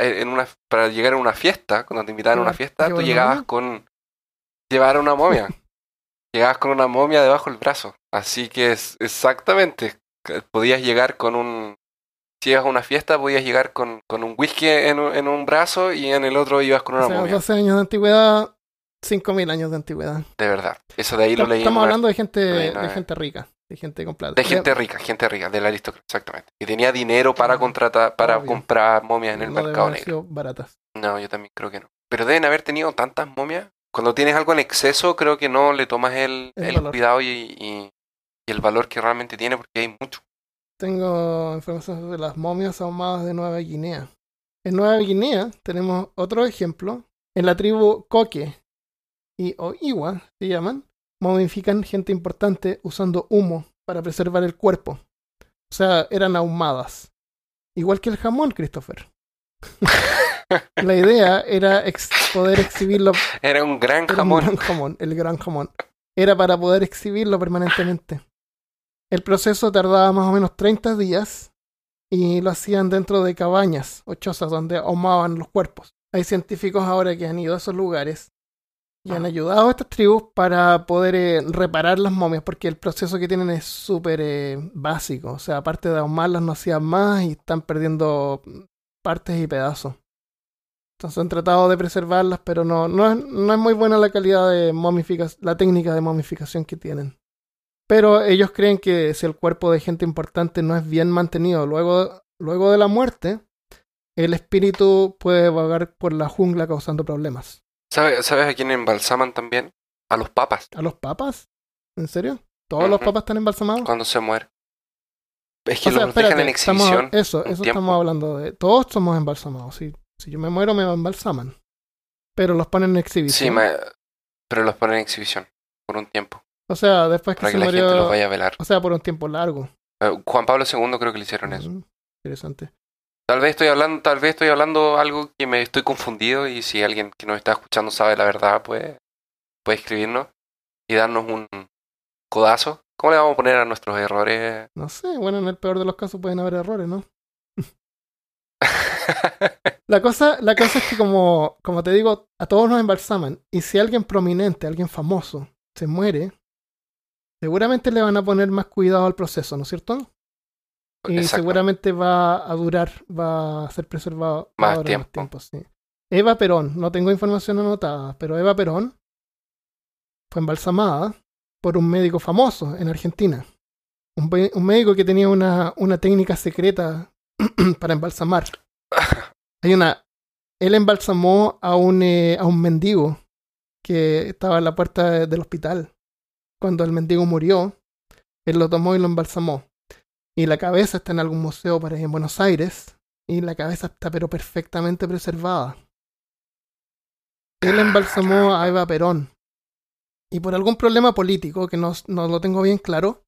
B: en una, para llegar a una fiesta, cuando te invitaban a una fiesta, tú llegabas con llevar una momia. llegabas con una momia debajo del brazo. Así que es exactamente, podías llegar con un... Si ibas a una fiesta, podías llegar con, con un whisky en, un- en un brazo y en el otro ibas con una
A: O sea,
B: momia.
A: 12 años de antigüedad, 5.000 años de antigüedad.
B: De verdad. Eso de ahí lo leí.
A: Estamos hablando de gente, de gente rica, de gente con plata.
B: De gente rica, gente rica, de la aristocracia, exactamente. Que tenía dinero para contratar, para
A: obvio.
B: comprar momias en el
A: no
B: mercado negro.
A: sido baratas.
B: No, yo también creo que no. Pero deben haber tenido tantas momias. Cuando tienes algo en exceso, creo que no le tomas el,
A: El
B: el
A: valor.
B: cuidado y, y- y el valor que realmente tiene, porque hay mucho.
A: Tengo información sobre las momias ahumadas de Nueva Guinea. En Nueva Guinea tenemos otro ejemplo. En la tribu Coque y Oiwa se llaman, momifican gente importante usando humo para preservar el cuerpo. O sea, eran ahumadas. Igual que el jamón, Christopher. La idea era ex- poder exhibirlo
B: Era un gran
A: un gran jamón, el gran jamón. Era para poder exhibirlo permanentemente. El proceso tardaba más o menos 30 días y lo hacían dentro de cabañas o chozas donde ahumaban los cuerpos. Hay científicos ahora que han ido a esos lugares y han ayudado a estas tribus para poder eh, reparar las momias porque el proceso que tienen es súper eh, básico. O sea, aparte de ahumarlas no hacían más y están perdiendo partes y pedazos. Entonces han tratado de preservarlas, pero no, no, es, no es muy buena la calidad de momificación, la técnica de momificación que tienen. Pero ellos creen que si el cuerpo de gente importante no es bien mantenido luego, luego de la muerte, el espíritu puede vagar por la jungla causando problemas.
B: ¿Sabes, ¿Sabes a quién embalsaman también? A los papas,
A: ¿A los papas? ¿En serio? ¿Todos los papas están embalsamados?
B: cuando se mueren. Es que
A: O sea,
B: los dejan en
A: espérate, estamos-
B: exhibición.
A: eso, eso
B: tiempo.
A: estamos hablando de. Todos somos embalsamados. Si, si yo me muero, me embalsaman. Pero los ponen en
B: Sí,
A: exhibición.
B: ma- pero los ponen en exhibición por un tiempo.
A: O sea, después que
B: Para
A: se
B: que la
A: murió.
B: gente los vaya a velar.
A: O sea, por un tiempo largo.
B: Eh, Juan Pablo II creo que le hicieron eso.
A: Mm, Interesante.
B: Tal vez estoy hablando, tal vez estoy hablando algo que me estoy confundido y si alguien que nos está escuchando sabe la verdad, puede, puede escribirnos y darnos un codazo. ¿Cómo le vamos a poner a nuestros errores?
A: No sé, bueno, en el peor de los casos pueden haber errores, ¿no? La cosa, la cosa es que como, como te digo, a todos nos embalsaman. Y si alguien prominente, alguien famoso, se muere, seguramente le van a poner más cuidado al proceso, ¿no es cierto? Y
B: Exacto.
A: seguramente va a durar, va a ser preservado
B: Más
A: a durar
B: tiempo.
A: sí. Eva Perón, no tengo información anotada, pero Eva Perón fue embalsamada por un médico famoso en Argentina. Un, médico que tenía una, una técnica secreta para embalsamar. Hay una. Él embalsamó a un, eh, a un mendigo que estaba en la puerta de- del hospital. Cuando el mendigo murió, él lo tomó y lo embalsamó. Y la cabeza está en algún museo para en Buenos Aires. Y la cabeza está pero perfectamente preservada. Él embalsamó a Eva Perón. Y por algún problema político, que no, lo tengo bien claro,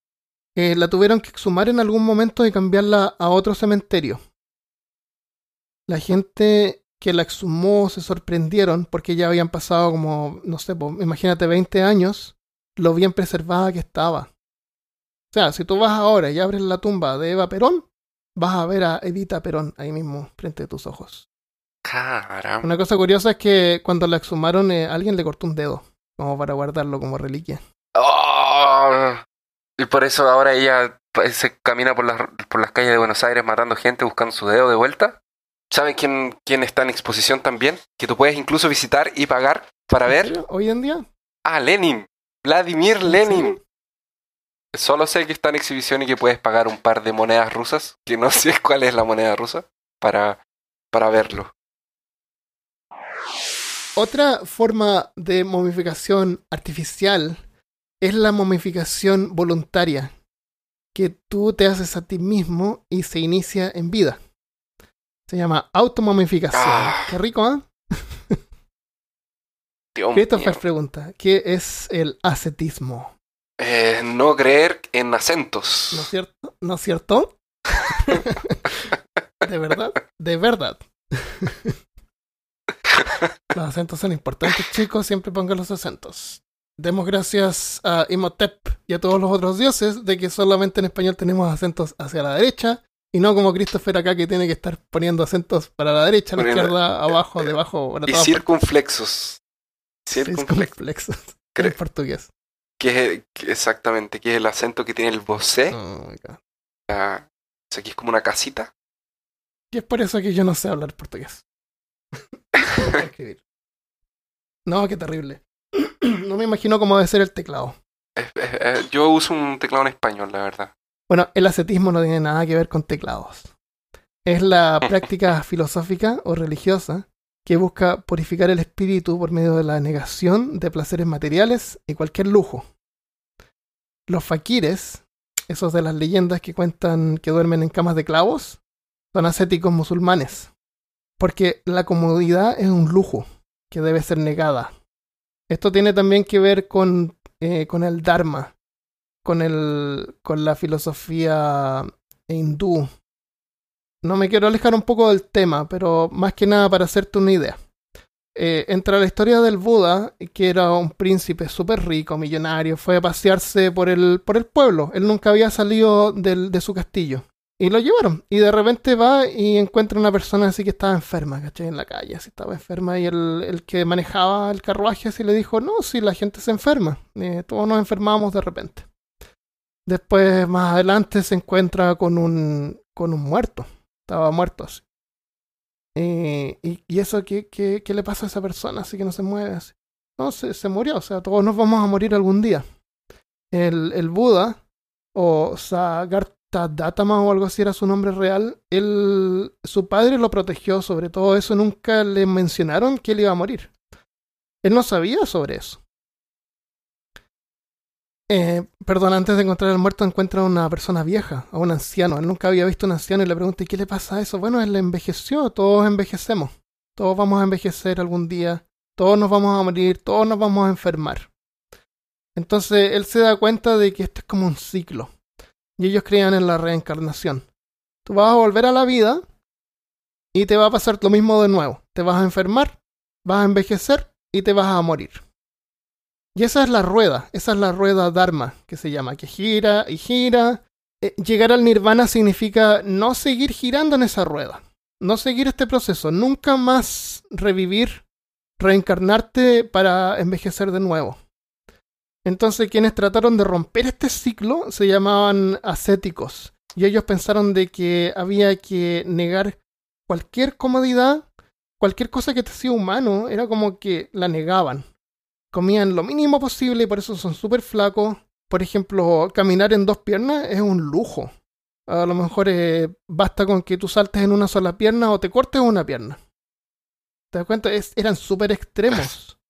A: eh, la tuvieron que exhumar en algún momento y cambiarla a otro cementerio. La gente que la exhumó se sorprendieron porque ya habían pasado como, no sé, imagínate 20 años, lo bien preservada que estaba. O sea, si tú vas ahora y abres la tumba de Eva Perón, vas a ver a Evita Perón ahí mismo, frente de tus ojos.
B: Caramba.
A: Una cosa curiosa es que cuando la exhumaron, eh, alguien le cortó un dedo, como para guardarlo como reliquia.
B: ¡Oh! Y por eso ahora ella pues, se camina por las, por las calles de Buenos Aires matando gente buscando su dedo de vuelta. ¿Saben quién, quién está en exposición también? Que tú puedes incluso visitar y pagar para ver
A: Hoy en día,
B: a Lenin. Vladimir
A: ¿en
B: Lenin. Solo sé que está en exhibición y que puedes pagar un par de monedas rusas, que no sé cuál es la moneda rusa, para, para verlo.
A: Otra forma de momificación artificial es la momificación voluntaria, que tú te haces a ti mismo y se inicia en vida. Se llama automomificación.
B: Ah.
A: Qué rico, ¿eh?
B: Dios
A: Christopher
B: mío.
A: pregunta, ¿qué es el ascetismo?
B: Eh, no creer en acentos.
A: ¿No es cierto? ¿No es cierto? ¿De verdad? De verdad. los acentos son importantes, chicos. Siempre pongan los acentos. Demos gracias a Imhotep y a todos los otros dioses de que solamente en español tenemos acentos hacia la derecha y no como Christopher acá que tiene que estar poniendo acentos para la derecha, a la izquierda, abajo, debajo, para
B: y circunflexos.
A: Partes.
B: Circunflexos.
A: Circunflexos.
B: Cre-
A: En portugués.
B: Que es que- exactamente, que es el acento que tiene el vocé.
A: Oh my God.
B: Ah, o sea, que es como una casita.
A: Y es por eso que yo no sé hablar portugués. No qué terrible. No me imagino cómo debe ser el teclado.
B: Eh, eh, eh, yo uso un teclado en español, la verdad.
A: Bueno, el ascetismo no tiene nada que ver con teclados. Es la práctica filosófica o religiosa que busca purificar el espíritu por medio de la negación de placeres materiales y cualquier lujo. Los fakires, esos de las leyendas que cuentan que duermen en camas de clavos, son ascéticos musulmanes. Porque la comodidad es un lujo que debe ser negada. Esto tiene también que ver con, eh, con el Dharma, con, el, con la filosofía hindú. No me quiero alejar un poco del tema, pero más que nada para hacerte una idea. Eh, entra la historia del Buda, que era un príncipe súper rico, millonario, fue a pasearse por el, por el pueblo. Él nunca había salido del, de su castillo. Y lo llevaron. Y de repente va y encuentra una persona así que estaba enferma, ¿cachai? En la calle, así estaba enferma. Y el, el que manejaba el carruaje así le dijo, no, si la gente se enferma. Eh, todos nos enfermamos de repente. Después, más adelante, se encuentra con un, con un muerto. Estaba muerto así. Eh, y, y eso, ¿qué, qué, qué le pasa a esa persona? Así que no se mueve. No, se, se murió. O sea, todos nos vamos a morir algún día. El, el Buda, o Sagartadattama o algo así era su nombre real, él, su padre lo protegió sobre todo eso. Nunca le mencionaron que él iba a morir. Él no sabía sobre eso. Eh, perdón, antes de encontrar al muerto encuentra a una persona vieja, a un anciano. Él nunca había visto a un anciano y le pregunta, ¿y qué le pasa a eso? Bueno, él envejeció, todos envejecemos. Todos vamos a envejecer algún día, todos nos vamos a morir, todos nos vamos a enfermar. Entonces él se da cuenta de que esto es como un ciclo. Y ellos creían en la reencarnación. Tú vas a volver a la vida y te va a pasar lo mismo de nuevo. Te vas a enfermar, vas a envejecer y te vas a morir. Y esa es la rueda, esa es la rueda Dharma, que se llama, que gira y gira. Eh, llegar al nirvana significa no seguir girando en esa rueda, no seguir este proceso, nunca más revivir, reencarnarte para envejecer de nuevo. Entonces quienes trataron de romper este ciclo se llamaban ascéticos, y ellos pensaron de que había que negar cualquier comodidad, cualquier cosa que te hacía humano, era como que la negaban comían lo mínimo posible y por eso son súper flacos. Por ejemplo, caminar en dos piernas es un lujo. A lo mejor eh, basta con que tú saltes en una sola pierna o te cortes una pierna. ¿Te das cuenta? Es- eran súper extremos.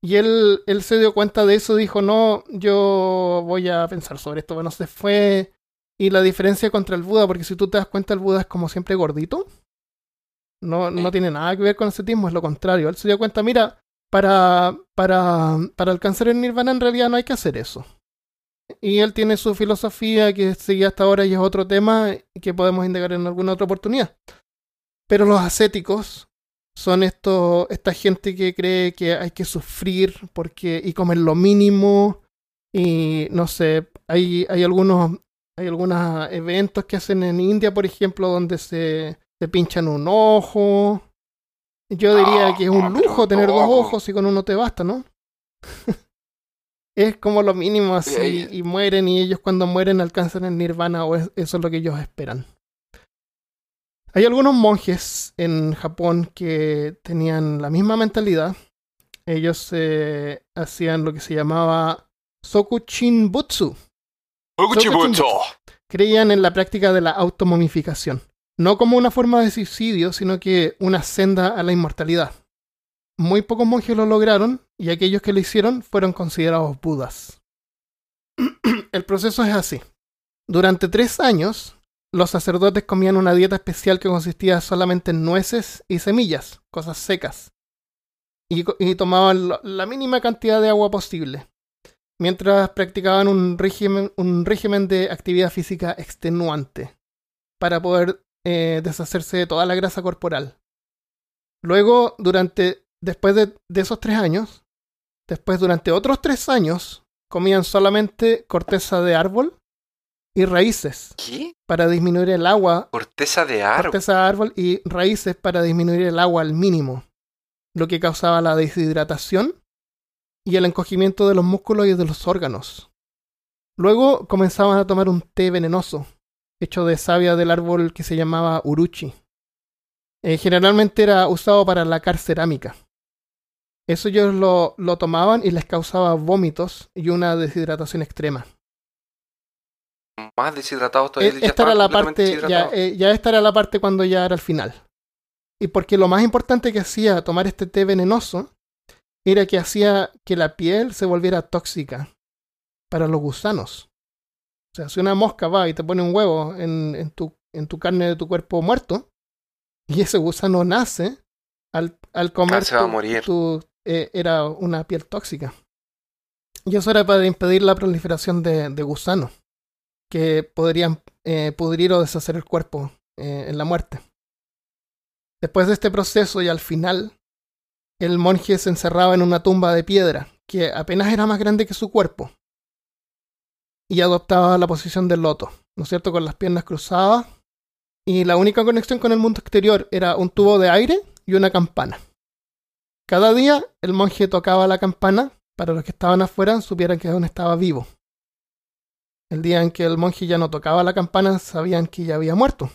A: Y él, él se dio cuenta de eso, dijo, no, yo voy a pensar sobre esto. Bueno, se fue. Y la diferencia contra el Buda, porque si tú te das cuenta, el Buda es como siempre gordito. No, no tiene nada que ver con el ascetismo, es lo contrario. Él se dio cuenta, mira, para, para, para alcanzar el nirvana en realidad no hay que hacer eso. Y él tiene su filosofía que sigue hasta ahora y es otro tema que podemos indagar en alguna otra oportunidad. Pero los ascéticos son esto, esta gente que cree que hay que sufrir porque, y comer lo mínimo. Y no sé, hay, hay algunos hay algunos eventos que hacen en India, por ejemplo, donde se, se pinchan un ojo. Yo diría que es un
B: Ah,
A: lujo tener dos ojos y con uno te basta, ¿no? es como lo mínimo así
B: Oye,
A: y mueren y ellos cuando mueren alcanzan el nirvana o es- eso es lo que ellos esperan. Hay algunos monjes en Japón que tenían la misma mentalidad. Ellos eh, hacían lo que se llamaba Sokuchin Butsu,
B: Okuchibutsu.
A: creían en la práctica de la automomificación, no como una forma de suicidio, sino que una senda a la inmortalidad. Muy pocos monjes lo lograron y aquellos que lo hicieron fueron considerados budas. El proceso es así. Durante tres años, los sacerdotes comían una dieta especial que consistía solamente en nueces y semillas, cosas secas, y, tomaban la mínima cantidad de agua posible, mientras practicaban un régimen, un régimen de actividad física extenuante para poder eh, deshacerse de toda la grasa corporal. Luego, durante, después de, de esos tres años, después durante otros tres años, comían solamente corteza de árbol y raíces
B: ¿Qué?
A: para disminuir el agua,
B: Corteza de árbol.
A: corteza de árbol y raíces para disminuir el agua al mínimo, lo que causaba la deshidratación y el encogimiento de los músculos y de los órganos. Luego comenzaban a tomar un té venenoso, hecho de savia del árbol que se llamaba uruchi. Eh, generalmente era usado para lacar cerámica. Eso ellos lo, lo tomaban y les causaba vómitos y una deshidratación extrema.
B: Más deshidratados todavía.
A: Eh,
B: ya
A: esta era
B: estaban
A: la parte, ya, eh, ya esta era la parte cuando ya era el final. Y porque lo más importante que hacía tomar este té venenoso era que hacía que la piel se volviera tóxica para los gusanos. O sea, si una mosca va y te pone un huevo en, en tu, en tu carne de tu cuerpo muerto, y ese gusano nace, al, al comer
B: Ah, se va a
A: tu-
B: morir.
A: tu- eh, era una piel tóxica. Y eso era para impedir la proliferación de, de gusanos que podrían eh, pudrir o deshacer el cuerpo eh, en la muerte. Después de este proceso y al final, el monje se encerraba en una tumba de piedra que apenas era más grande que su cuerpo y adoptaba la posición del loto, ¿no es cierto? Con las piernas cruzadas y la única conexión con el mundo exterior era un tubo de aire y una campana. Cada día el monje tocaba la campana para los que estaban afuera supieran que aún estaba vivo. El día en que el monje ya no tocaba la campana, sabían que ya había muerto.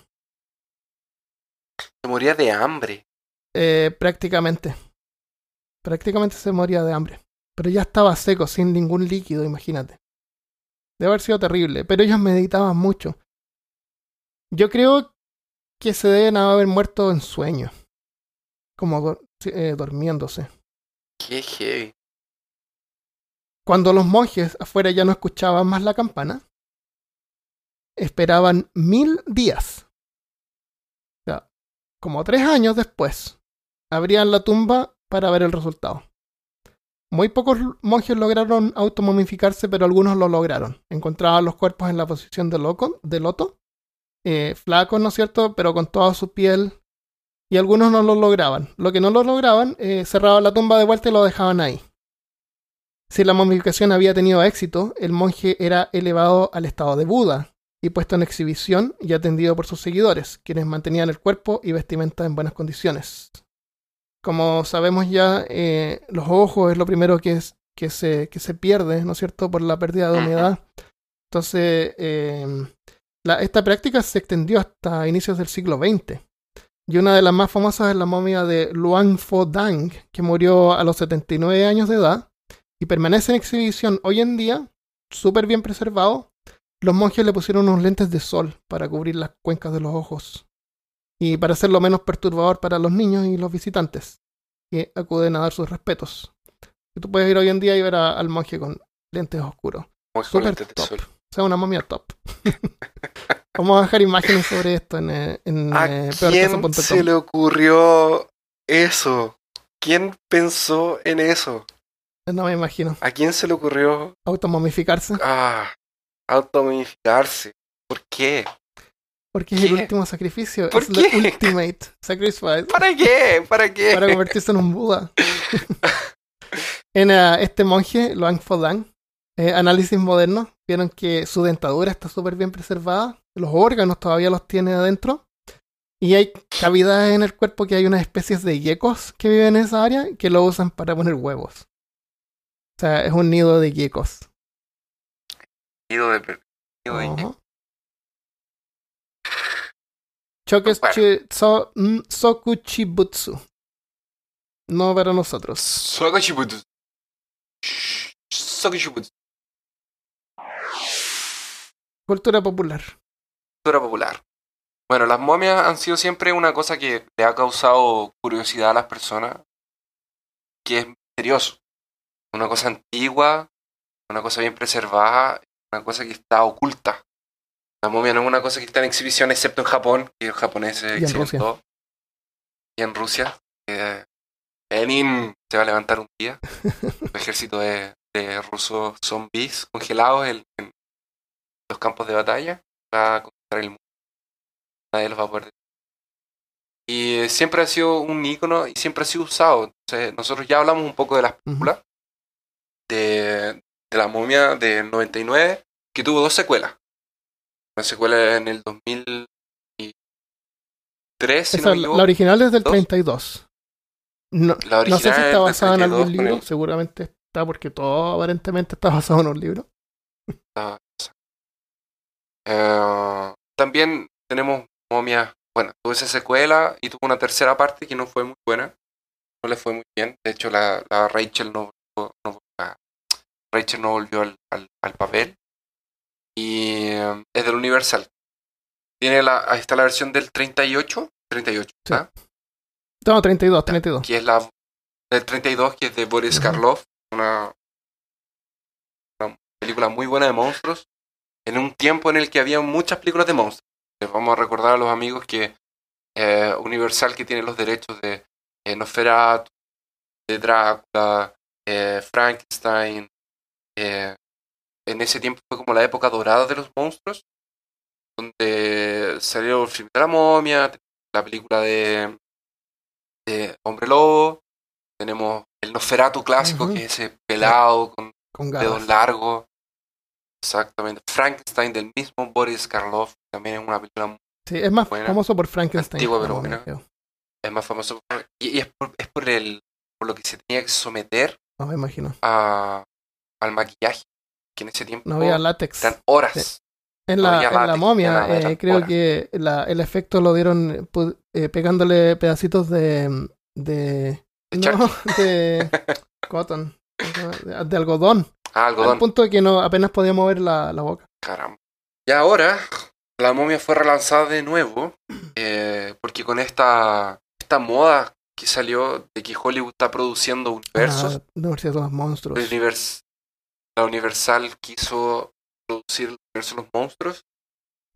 B: Se moría de hambre.
A: Eh, prácticamente. Prácticamente se moría de hambre. Pero ya estaba seco, sin ningún líquido, imagínate. Debe haber sido terrible, pero ellos meditaban mucho. Yo creo que se deben haber muerto en sueño. Como eh, durmiéndose.
B: Qué heavy.
A: Cuando los monjes afuera ya no escuchaban más la campana, esperaban mil días. O sea, como tres años después, abrían la tumba para ver el resultado. Muy pocos monjes lograron automomificarse, pero algunos lo lograron. Encontraban los cuerpos en la posición de, loco, de loto, eh, flacos, ¿no es cierto?, pero con toda su piel. Y algunos no lo lograban. Lo que no lo lograban, eh, cerraban la tumba de vuelta y lo dejaban ahí. Si la momificación había tenido éxito, el monje era elevado al estado de Buda y puesto en exhibición y atendido por sus seguidores, quienes mantenían el cuerpo y vestimenta en buenas condiciones. Como sabemos ya, eh, los ojos es lo primero que, es, que, se, que se pierde, ¿no es cierto?, por la pérdida de humedad. Entonces, eh, la- esta práctica se extendió hasta inicios del siglo XX. Y una de las más famosas es la momia de Luang Fo Dang, que murió a los 79 años de edad y permanece en exhibición hoy en día, súper bien preservado. Los monjes le pusieron unos lentes de sol para cubrir las cuencas de los ojos y para hacerlo menos perturbador para los niños y los visitantes que acuden a dar sus respetos. Y tú puedes ir hoy en día y ver a- al monje con lentes oscuros.
B: Monje con lentes de sol.
A: O sea, una momia top. Vamos a dejar imágenes sobre esto en, eh, en
B: ¿A
A: eh,
B: quién se le ocurrió eso? ¿Quién pensó en eso?
A: No me imagino.
B: ¿A quién se le ocurrió
A: Automomificarse.
B: ah, automomificarse? ¿Por qué?
A: Porque es el último sacrificio.
B: ¿Por
A: es
B: qué?
A: el ultimate sacrifice.
B: ¿Para qué? ¿Para qué?
A: para convertirse en un Buda. en eh, este monje, Luang Fodang, eh, análisis moderno, vieron que su dentadura está súper bien preservada, los órganos todavía los tiene adentro, y hay cavidades en el cuerpo que hay unas especies de geckos que viven en esa área que lo usan para poner huevos. O sea, es un nido de geckos.
B: Nido de nido de-
A: Ajá. Choques
B: Bueno.
A: so- Sokuchibutsu. No para nosotros.
B: Sokoshibutsu. Sokoshibutsu.
A: Cultura popular.
B: Cultura popular. Bueno, las momias han sido siempre una cosa que le ha causado curiosidad a las personas, que es misterioso. Una cosa antigua, una cosa bien preservada, una cosa que está oculta. La momia no es una cosa que está en exhibición, excepto en Japón, que los japoneses
A: Y en
B: exhiben todo. Y en Rusia. Eh, Lenin se va a levantar un día. Un ejército de, de rusos zombies congelados en, en los campos de batalla. Va a conquistar el mundo. Nadie los va a poder. Y eh, siempre ha sido un ícono y siempre ha sido usado. Entonces, nosotros ya hablamos un poco de las películas de, de la momia del 99, que tuvo dos secuelas. Una secuela en el 2003, si
A: Esa,
B: no me
A: la, original es del
B: Dos.
A: 32. No,
B: La
A: no sé si está basada en
B: 32
A: algún libro,
B: el-
A: seguramente está porque todo aparentemente está basado en un libro.
B: Eh, también tenemos momias, bueno, tuvo esa secuela y tuvo una tercera parte que no fue muy buena, no le fue muy bien, de hecho la, la Rachel no, Rachel no volvió al, al- al papel y eh, es del Universal. Tiene la, ahí está la versión del 38, 38,
A: Sí. No, 32, 32.
B: que es la del 32, que es de Boris. Karloff, una, una película muy buena de monstruos, en un tiempo en el que había muchas películas de monstruos. Les vamos a recordar a los amigos que eh, Universal, que tiene los derechos de eh, Nosferatu, de Drácula, eh, Frankenstein, eh, en ese tiempo fue como la época dorada de los monstruos, donde salió el film de la momia, la película de, de Hombre Lobo, tenemos el Nosferatu clásico, que es ese pelado con
A: Con
B: dedos largos. Exactamente. Frankenstein del mismo Boris Karloff, también es una película muy-
A: Sí, es más
B: buena.
A: famoso por Frankenstein.
B: Antigua, pero buena. es más famoso por- y, y es, por, es por el por lo que se tenía que someter
A: No me imagino.
B: a, al maquillaje, que en ese tiempo
A: No había látex.
B: eran horas.
A: En
B: no
A: la, en la
B: látex,
A: momia, eh, creo
B: horas.
A: que la- el efecto lo dieron eh, pu- eh, pegándole pedacitos de. de.
B: De
A: no, de. cotton. De, de algodón.
B: Ah,
A: Al
B: algodón.
A: punto de que no apenas podía mover la, la boca.
B: Caramba. Y ahora la momia fue relanzada de nuevo eh, porque con esta esta moda que salió de que Hollywood está produciendo universos,
A: Ah, La Universidad de los Monstruos.
B: univers- la Universal quiso producir el universo de los monstruos.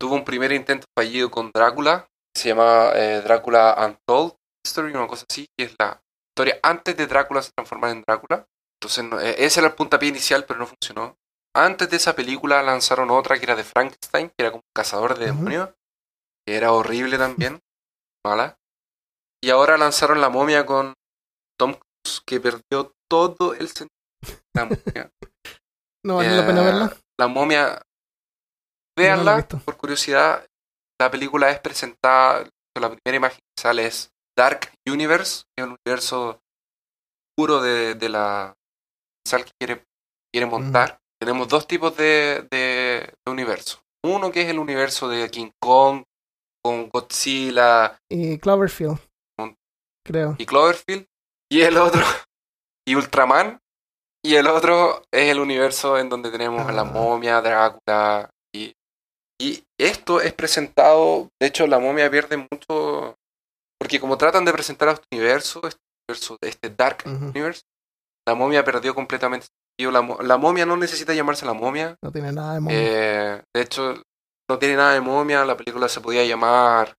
B: Tuvo un primer intento fallido con Drácula, que se llama eh, Drácula Untold History, una cosa así, que es la historia antes de Drácula se transformar en Drácula. Entonces, no- eh, ese era el puntapié inicial, pero no funcionó. Antes de esa película lanzaron otra que era de Frankenstein, que era como un cazador de demonios, que era horrible también, mala. Y ahora lanzaron La momia con Tom Cruise, que perdió todo el sentido. La momia.
A: No vale la pena
B: Eh,
A: verla.
B: La momia, véanla por curiosidad. La película es presentada, la primera imagen que sale es Dark Universe, que es el universo puro de, de la sal que quiere, quiere montar. Tenemos dos tipos de, de, de universo. Uno que es el universo de King Kong, con Godzilla
A: Y Cloverfield.
B: Un-
A: Creo.
B: y Cloverfield. Y el otro, y Ultraman. Y el otro es el universo en donde tenemos a la
A: Ah.
B: momia, Drácula. Y, y esto es presentado, de hecho la momia pierde mucho, porque como tratan de presentar a este universo, este universo, este Dark. Universe, la momia perdió completamente sentido. La, la momia no necesita llamarse la momia.
A: No tiene nada de momia.
B: Eh, de hecho, no tiene nada de momia. La película se podía llamar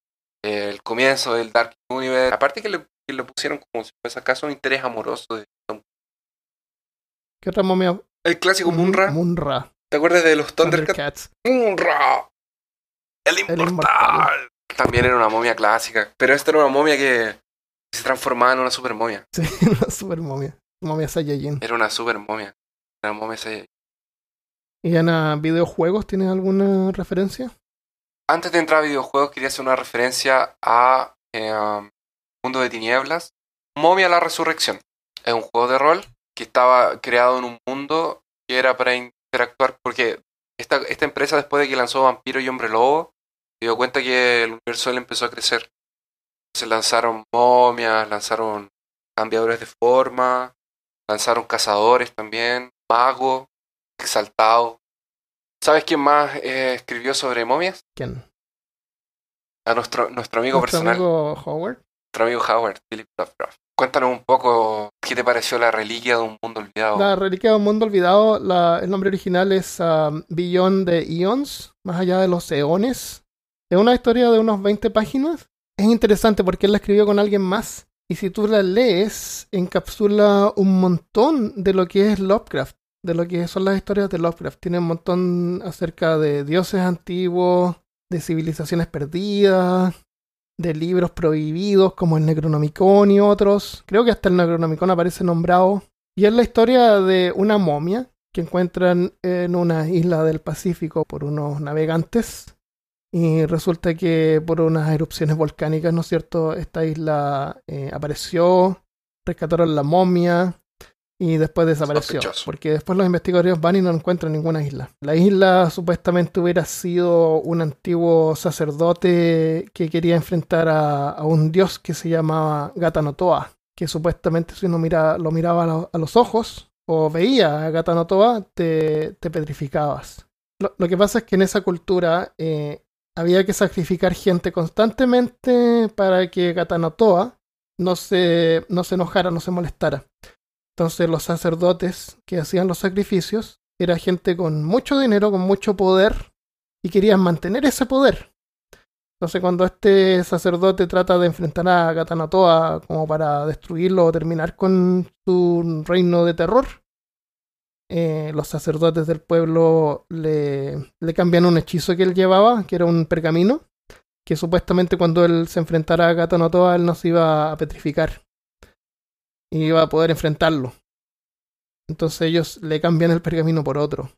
B: eh, El comienzo del Dark Universe. Aparte que le, que le pusieron como si fuese acaso un interés amoroso de.
A: ¿Qué otra momia?
B: El clásico Munra.
A: Munra.
B: ¿Te acuerdas de los Thundercats? Munra. El inmortal.
A: inmortal.
B: También era una momia clásica. Pero esta era una momia que se transformaba en una super momia.
A: Sí, una super momia. Momia Saiyajin.
B: Era una super momia. Una momia se-
A: ¿Y en ah, videojuegos tienes alguna referencia?
B: Antes de entrar a videojuegos, quería hacer una referencia a eh, um, Mundo de Tinieblas. Momia la Resurrección. Es un juego de rol que estaba creado en un mundo que era para interactuar, porque esta, esta empresa, después de que lanzó Vampiro y Hombre Lobo, se dio cuenta que el universo empezó a crecer. Se lanzaron momias, lanzaron cambiadores de forma, lanzaron cazadores también, magos, exaltados. ¿Sabes quién más eh, escribió sobre momias?
A: ¿Quién?
B: A nuestro, nuestro amigo
A: ¿Nuestro
B: personal,
A: amigo Howard?
B: Amigo Howard, Philip Lovecraft. Cuéntanos un poco qué te pareció la reliquia de un mundo olvidado.
A: La reliquia de un mundo olvidado, el nombre original es um, Beyond the Eons, más allá de los eones. Es una historia de unos 20 páginas. Es interesante porque él la escribió con alguien más. Y si tú la lees, encapsula un montón de lo que es Lovecraft, de lo que son las historias de Lovecraft. Tiene un montón acerca de dioses antiguos, de civilizaciones perdidas, de libros prohibidos como el Necronomicon y otros. Creo que hasta el Necronomicon aparece nombrado. Y es la historia de una momia que encuentran en una isla del Pacífico por unos navegantes. Y resulta que por unas erupciones volcánicas, ¿no es cierto? Esta isla eh, apareció, rescataron la momia y después desapareció.
B: Sospechoso.
A: Porque después los investigadores van y no encuentran ninguna isla. La isla supuestamente hubiera sido un antiguo sacerdote que quería enfrentar a, a un dios que se llamaba Gatanotoa. Que supuestamente si uno mira, lo miraba a, lo- a los ojos o veía a Gatanotoa, te, te petrificabas. Lo, lo que pasa es que en esa cultura eh, había que sacrificar gente constantemente para que Gatanotoa no se, no se enojara, no se molestara. Entonces los sacerdotes que hacían los sacrificios era gente con mucho dinero, con mucho poder y querían mantener ese poder. Entonces cuando este sacerdote trata de enfrentar a Gatanatoa como para destruirlo o terminar con su reino de terror, eh, los sacerdotes del pueblo le, cambian un hechizo que él llevaba, que era un pergamino, que supuestamente cuando él se enfrentara a Gatanatoa él no se iba a petrificar y iba a poder enfrentarlo. Entonces ellos le cambian el pergamino por otro.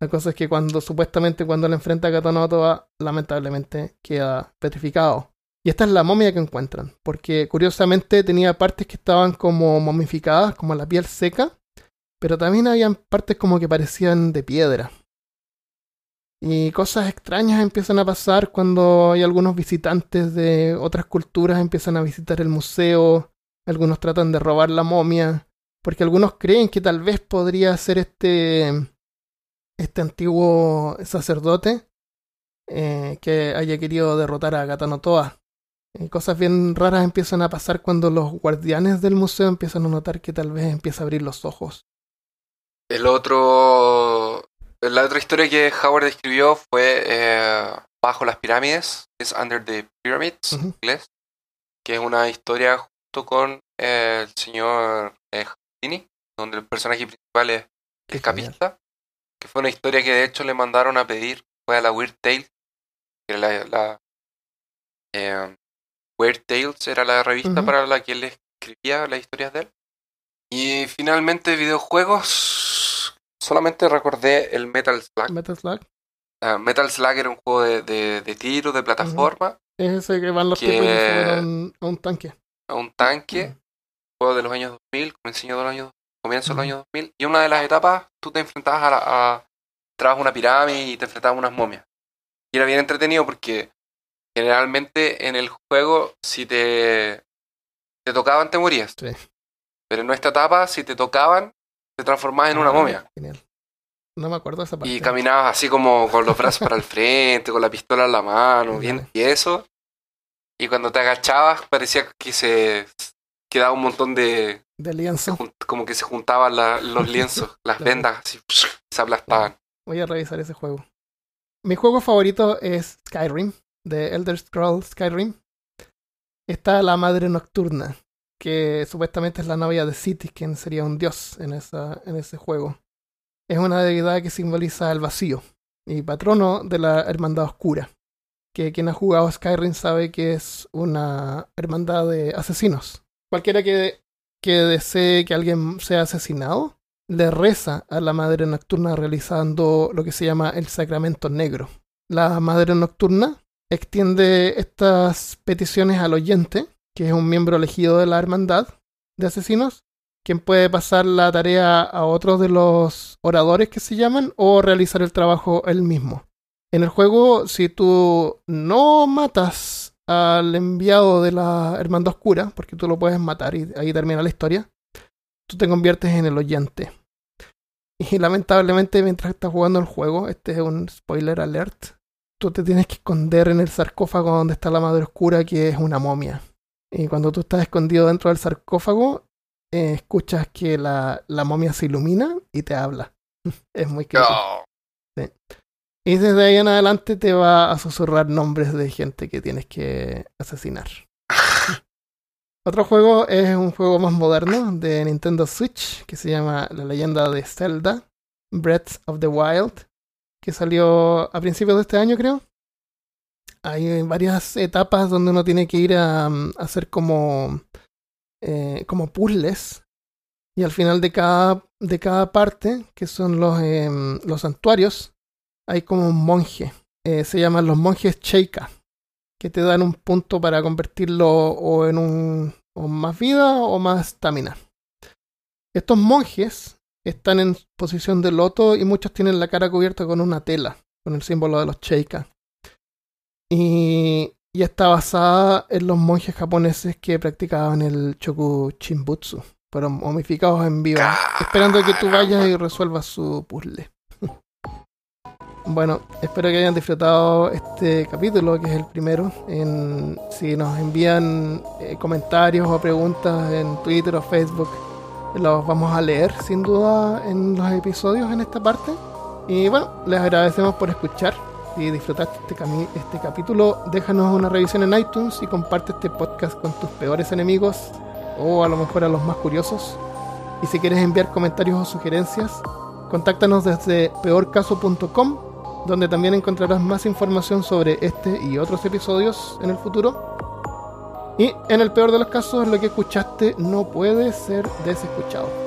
A: La cosa es que cuando supuestamente cuando le enfrenta a Katanotoa, lamentablemente queda petrificado. Y esta es la momia que encuentran, porque curiosamente tenía partes que estaban como momificadas, como la piel seca, pero también habían partes como que parecían de piedra. Y cosas extrañas empiezan a pasar cuando hay algunos visitantes de otras culturas empiezan a visitar el museo, algunos tratan de robar la momia, porque algunos creen que tal vez podría ser este, este antiguo sacerdote eh, que haya querido derrotar a Gatanotoa. Y cosas bien raras empiezan a pasar cuando los guardianes del museo empiezan a notar que tal vez empieza a abrir los ojos.
B: El otro. La otra historia que Howard escribió fue eh, Bajo las pirámides, es Under the Pyramids, en
A: Ujú.
B: inglés, que es una historia con eh, el señor eh, Houdini, donde el personaje principal es el capista, que fue una historia que de hecho le mandaron a pedir, fue a la Weird Tales, que era la, la eh, Weird Tales era la revista para la que él escribía las historias de él. Y finalmente videojuegos, solamente recordé el Metal Slug.
A: Metal Slug.
B: Ah, Metal Slug era un juego de, de, de tiro, de plataforma,
A: Es ese que van los
B: Que-
A: tipos y se a un, a un tanque.
B: A un tanque, juego de los años 2000, comienzo de los años, comienzo de los años 2000, y una de las etapas tú te enfrentabas a, la, a entrabas a una pirámide y te enfrentabas a unas momias. Y era bien entretenido porque generalmente en el juego si te, te tocaban te morías.
A: Sí.
B: Pero en esta etapa si te tocaban te transformabas en una
A: Ah,
B: momia.
A: Genial. No me acuerdo esa parte.
B: Y caminabas así como con los brazos para el frente, con la pistola en la mano, bien
A: Dale.
B: tieso. Y cuando te agachabas parecía que se quedaba un montón de...
A: De lienzo.
B: como que se juntaban la- los lienzos, las
A: Claro.
B: vendas, así, se aplastaban.
A: Voy a revisar ese juego. Mi juego favorito es Skyrim, de Elder Scrolls Skyrim. Está la Madre Nocturna, que supuestamente es la novia de City, quien sería un dios en, esa, en ese juego. Es una deidad que simboliza el vacío y patrono de la Hermandad Oscura, que quien ha jugado Skyrim sabe que es una hermandad de asesinos. Cualquiera que, que desee que alguien sea asesinado, le reza a la Madre Nocturna realizando lo que se llama el Sacramento Negro. La Madre Nocturna extiende estas peticiones al oyente, que es un miembro elegido de la Hermandad de Asesinos, quien puede pasar la tarea a otros de los oradores que se llaman o realizar el trabajo él mismo. En el juego, si tú no matas al enviado de la Hermandad Oscura, porque tú lo puedes matar y ahí termina la historia, tú te conviertes en el oyente. Y lamentablemente mientras estás jugando el juego, este es un spoiler alert, tú te tienes que esconder en el sarcófago donde está la madre oscura, que es una momia. Y cuando tú estás escondido dentro del sarcófago, eh, escuchas que la, la, momia se ilumina y te habla. es muy creepy. Sí. Y desde ahí en adelante te va a susurrar nombres de gente que tienes que asesinar. Otro juego es un juego más moderno de Nintendo Switch que se llama La leyenda de Zelda, Breath of the Wild, que salió a principios de este año creo. Hay varias etapas donde uno tiene que ir a, hacer como, eh, como puzzles y al final de cada, de cada parte, que son los, eh, los santuarios, hay como un monje. Eh, se llaman los monjes Sheikah que te dan un punto para convertirlo o en un o más vida o más estamina. Estos monjes están en posición de loto y muchos tienen la cara cubierta con una tela, con el símbolo de los Sheikah. Y, y está basada en los monjes japoneses que practicaban el Choku Chimbutsu. Fueron momificados en vivo, esperando que tú vayas y resuelvas su puzzle. Bueno, espero que hayan disfrutado este capítulo, que es el primero. Si nos envían eh, comentarios o preguntas en Twitter o Facebook, los vamos a leer sin duda en los episodios en esta parte. Y bueno, les agradecemos por escuchar. Si disfrutaste este, este capítulo, déjanos una revisión en iTunes y comparte este podcast con tus peores enemigos o a lo mejor a los más curiosos. Y si quieres enviar comentarios o sugerencias, contáctanos desde peorcaso.com donde también encontrarás más información sobre este y otros episodios en el futuro. Y en el peor de los casos, lo que escuchaste no puede ser desescuchado.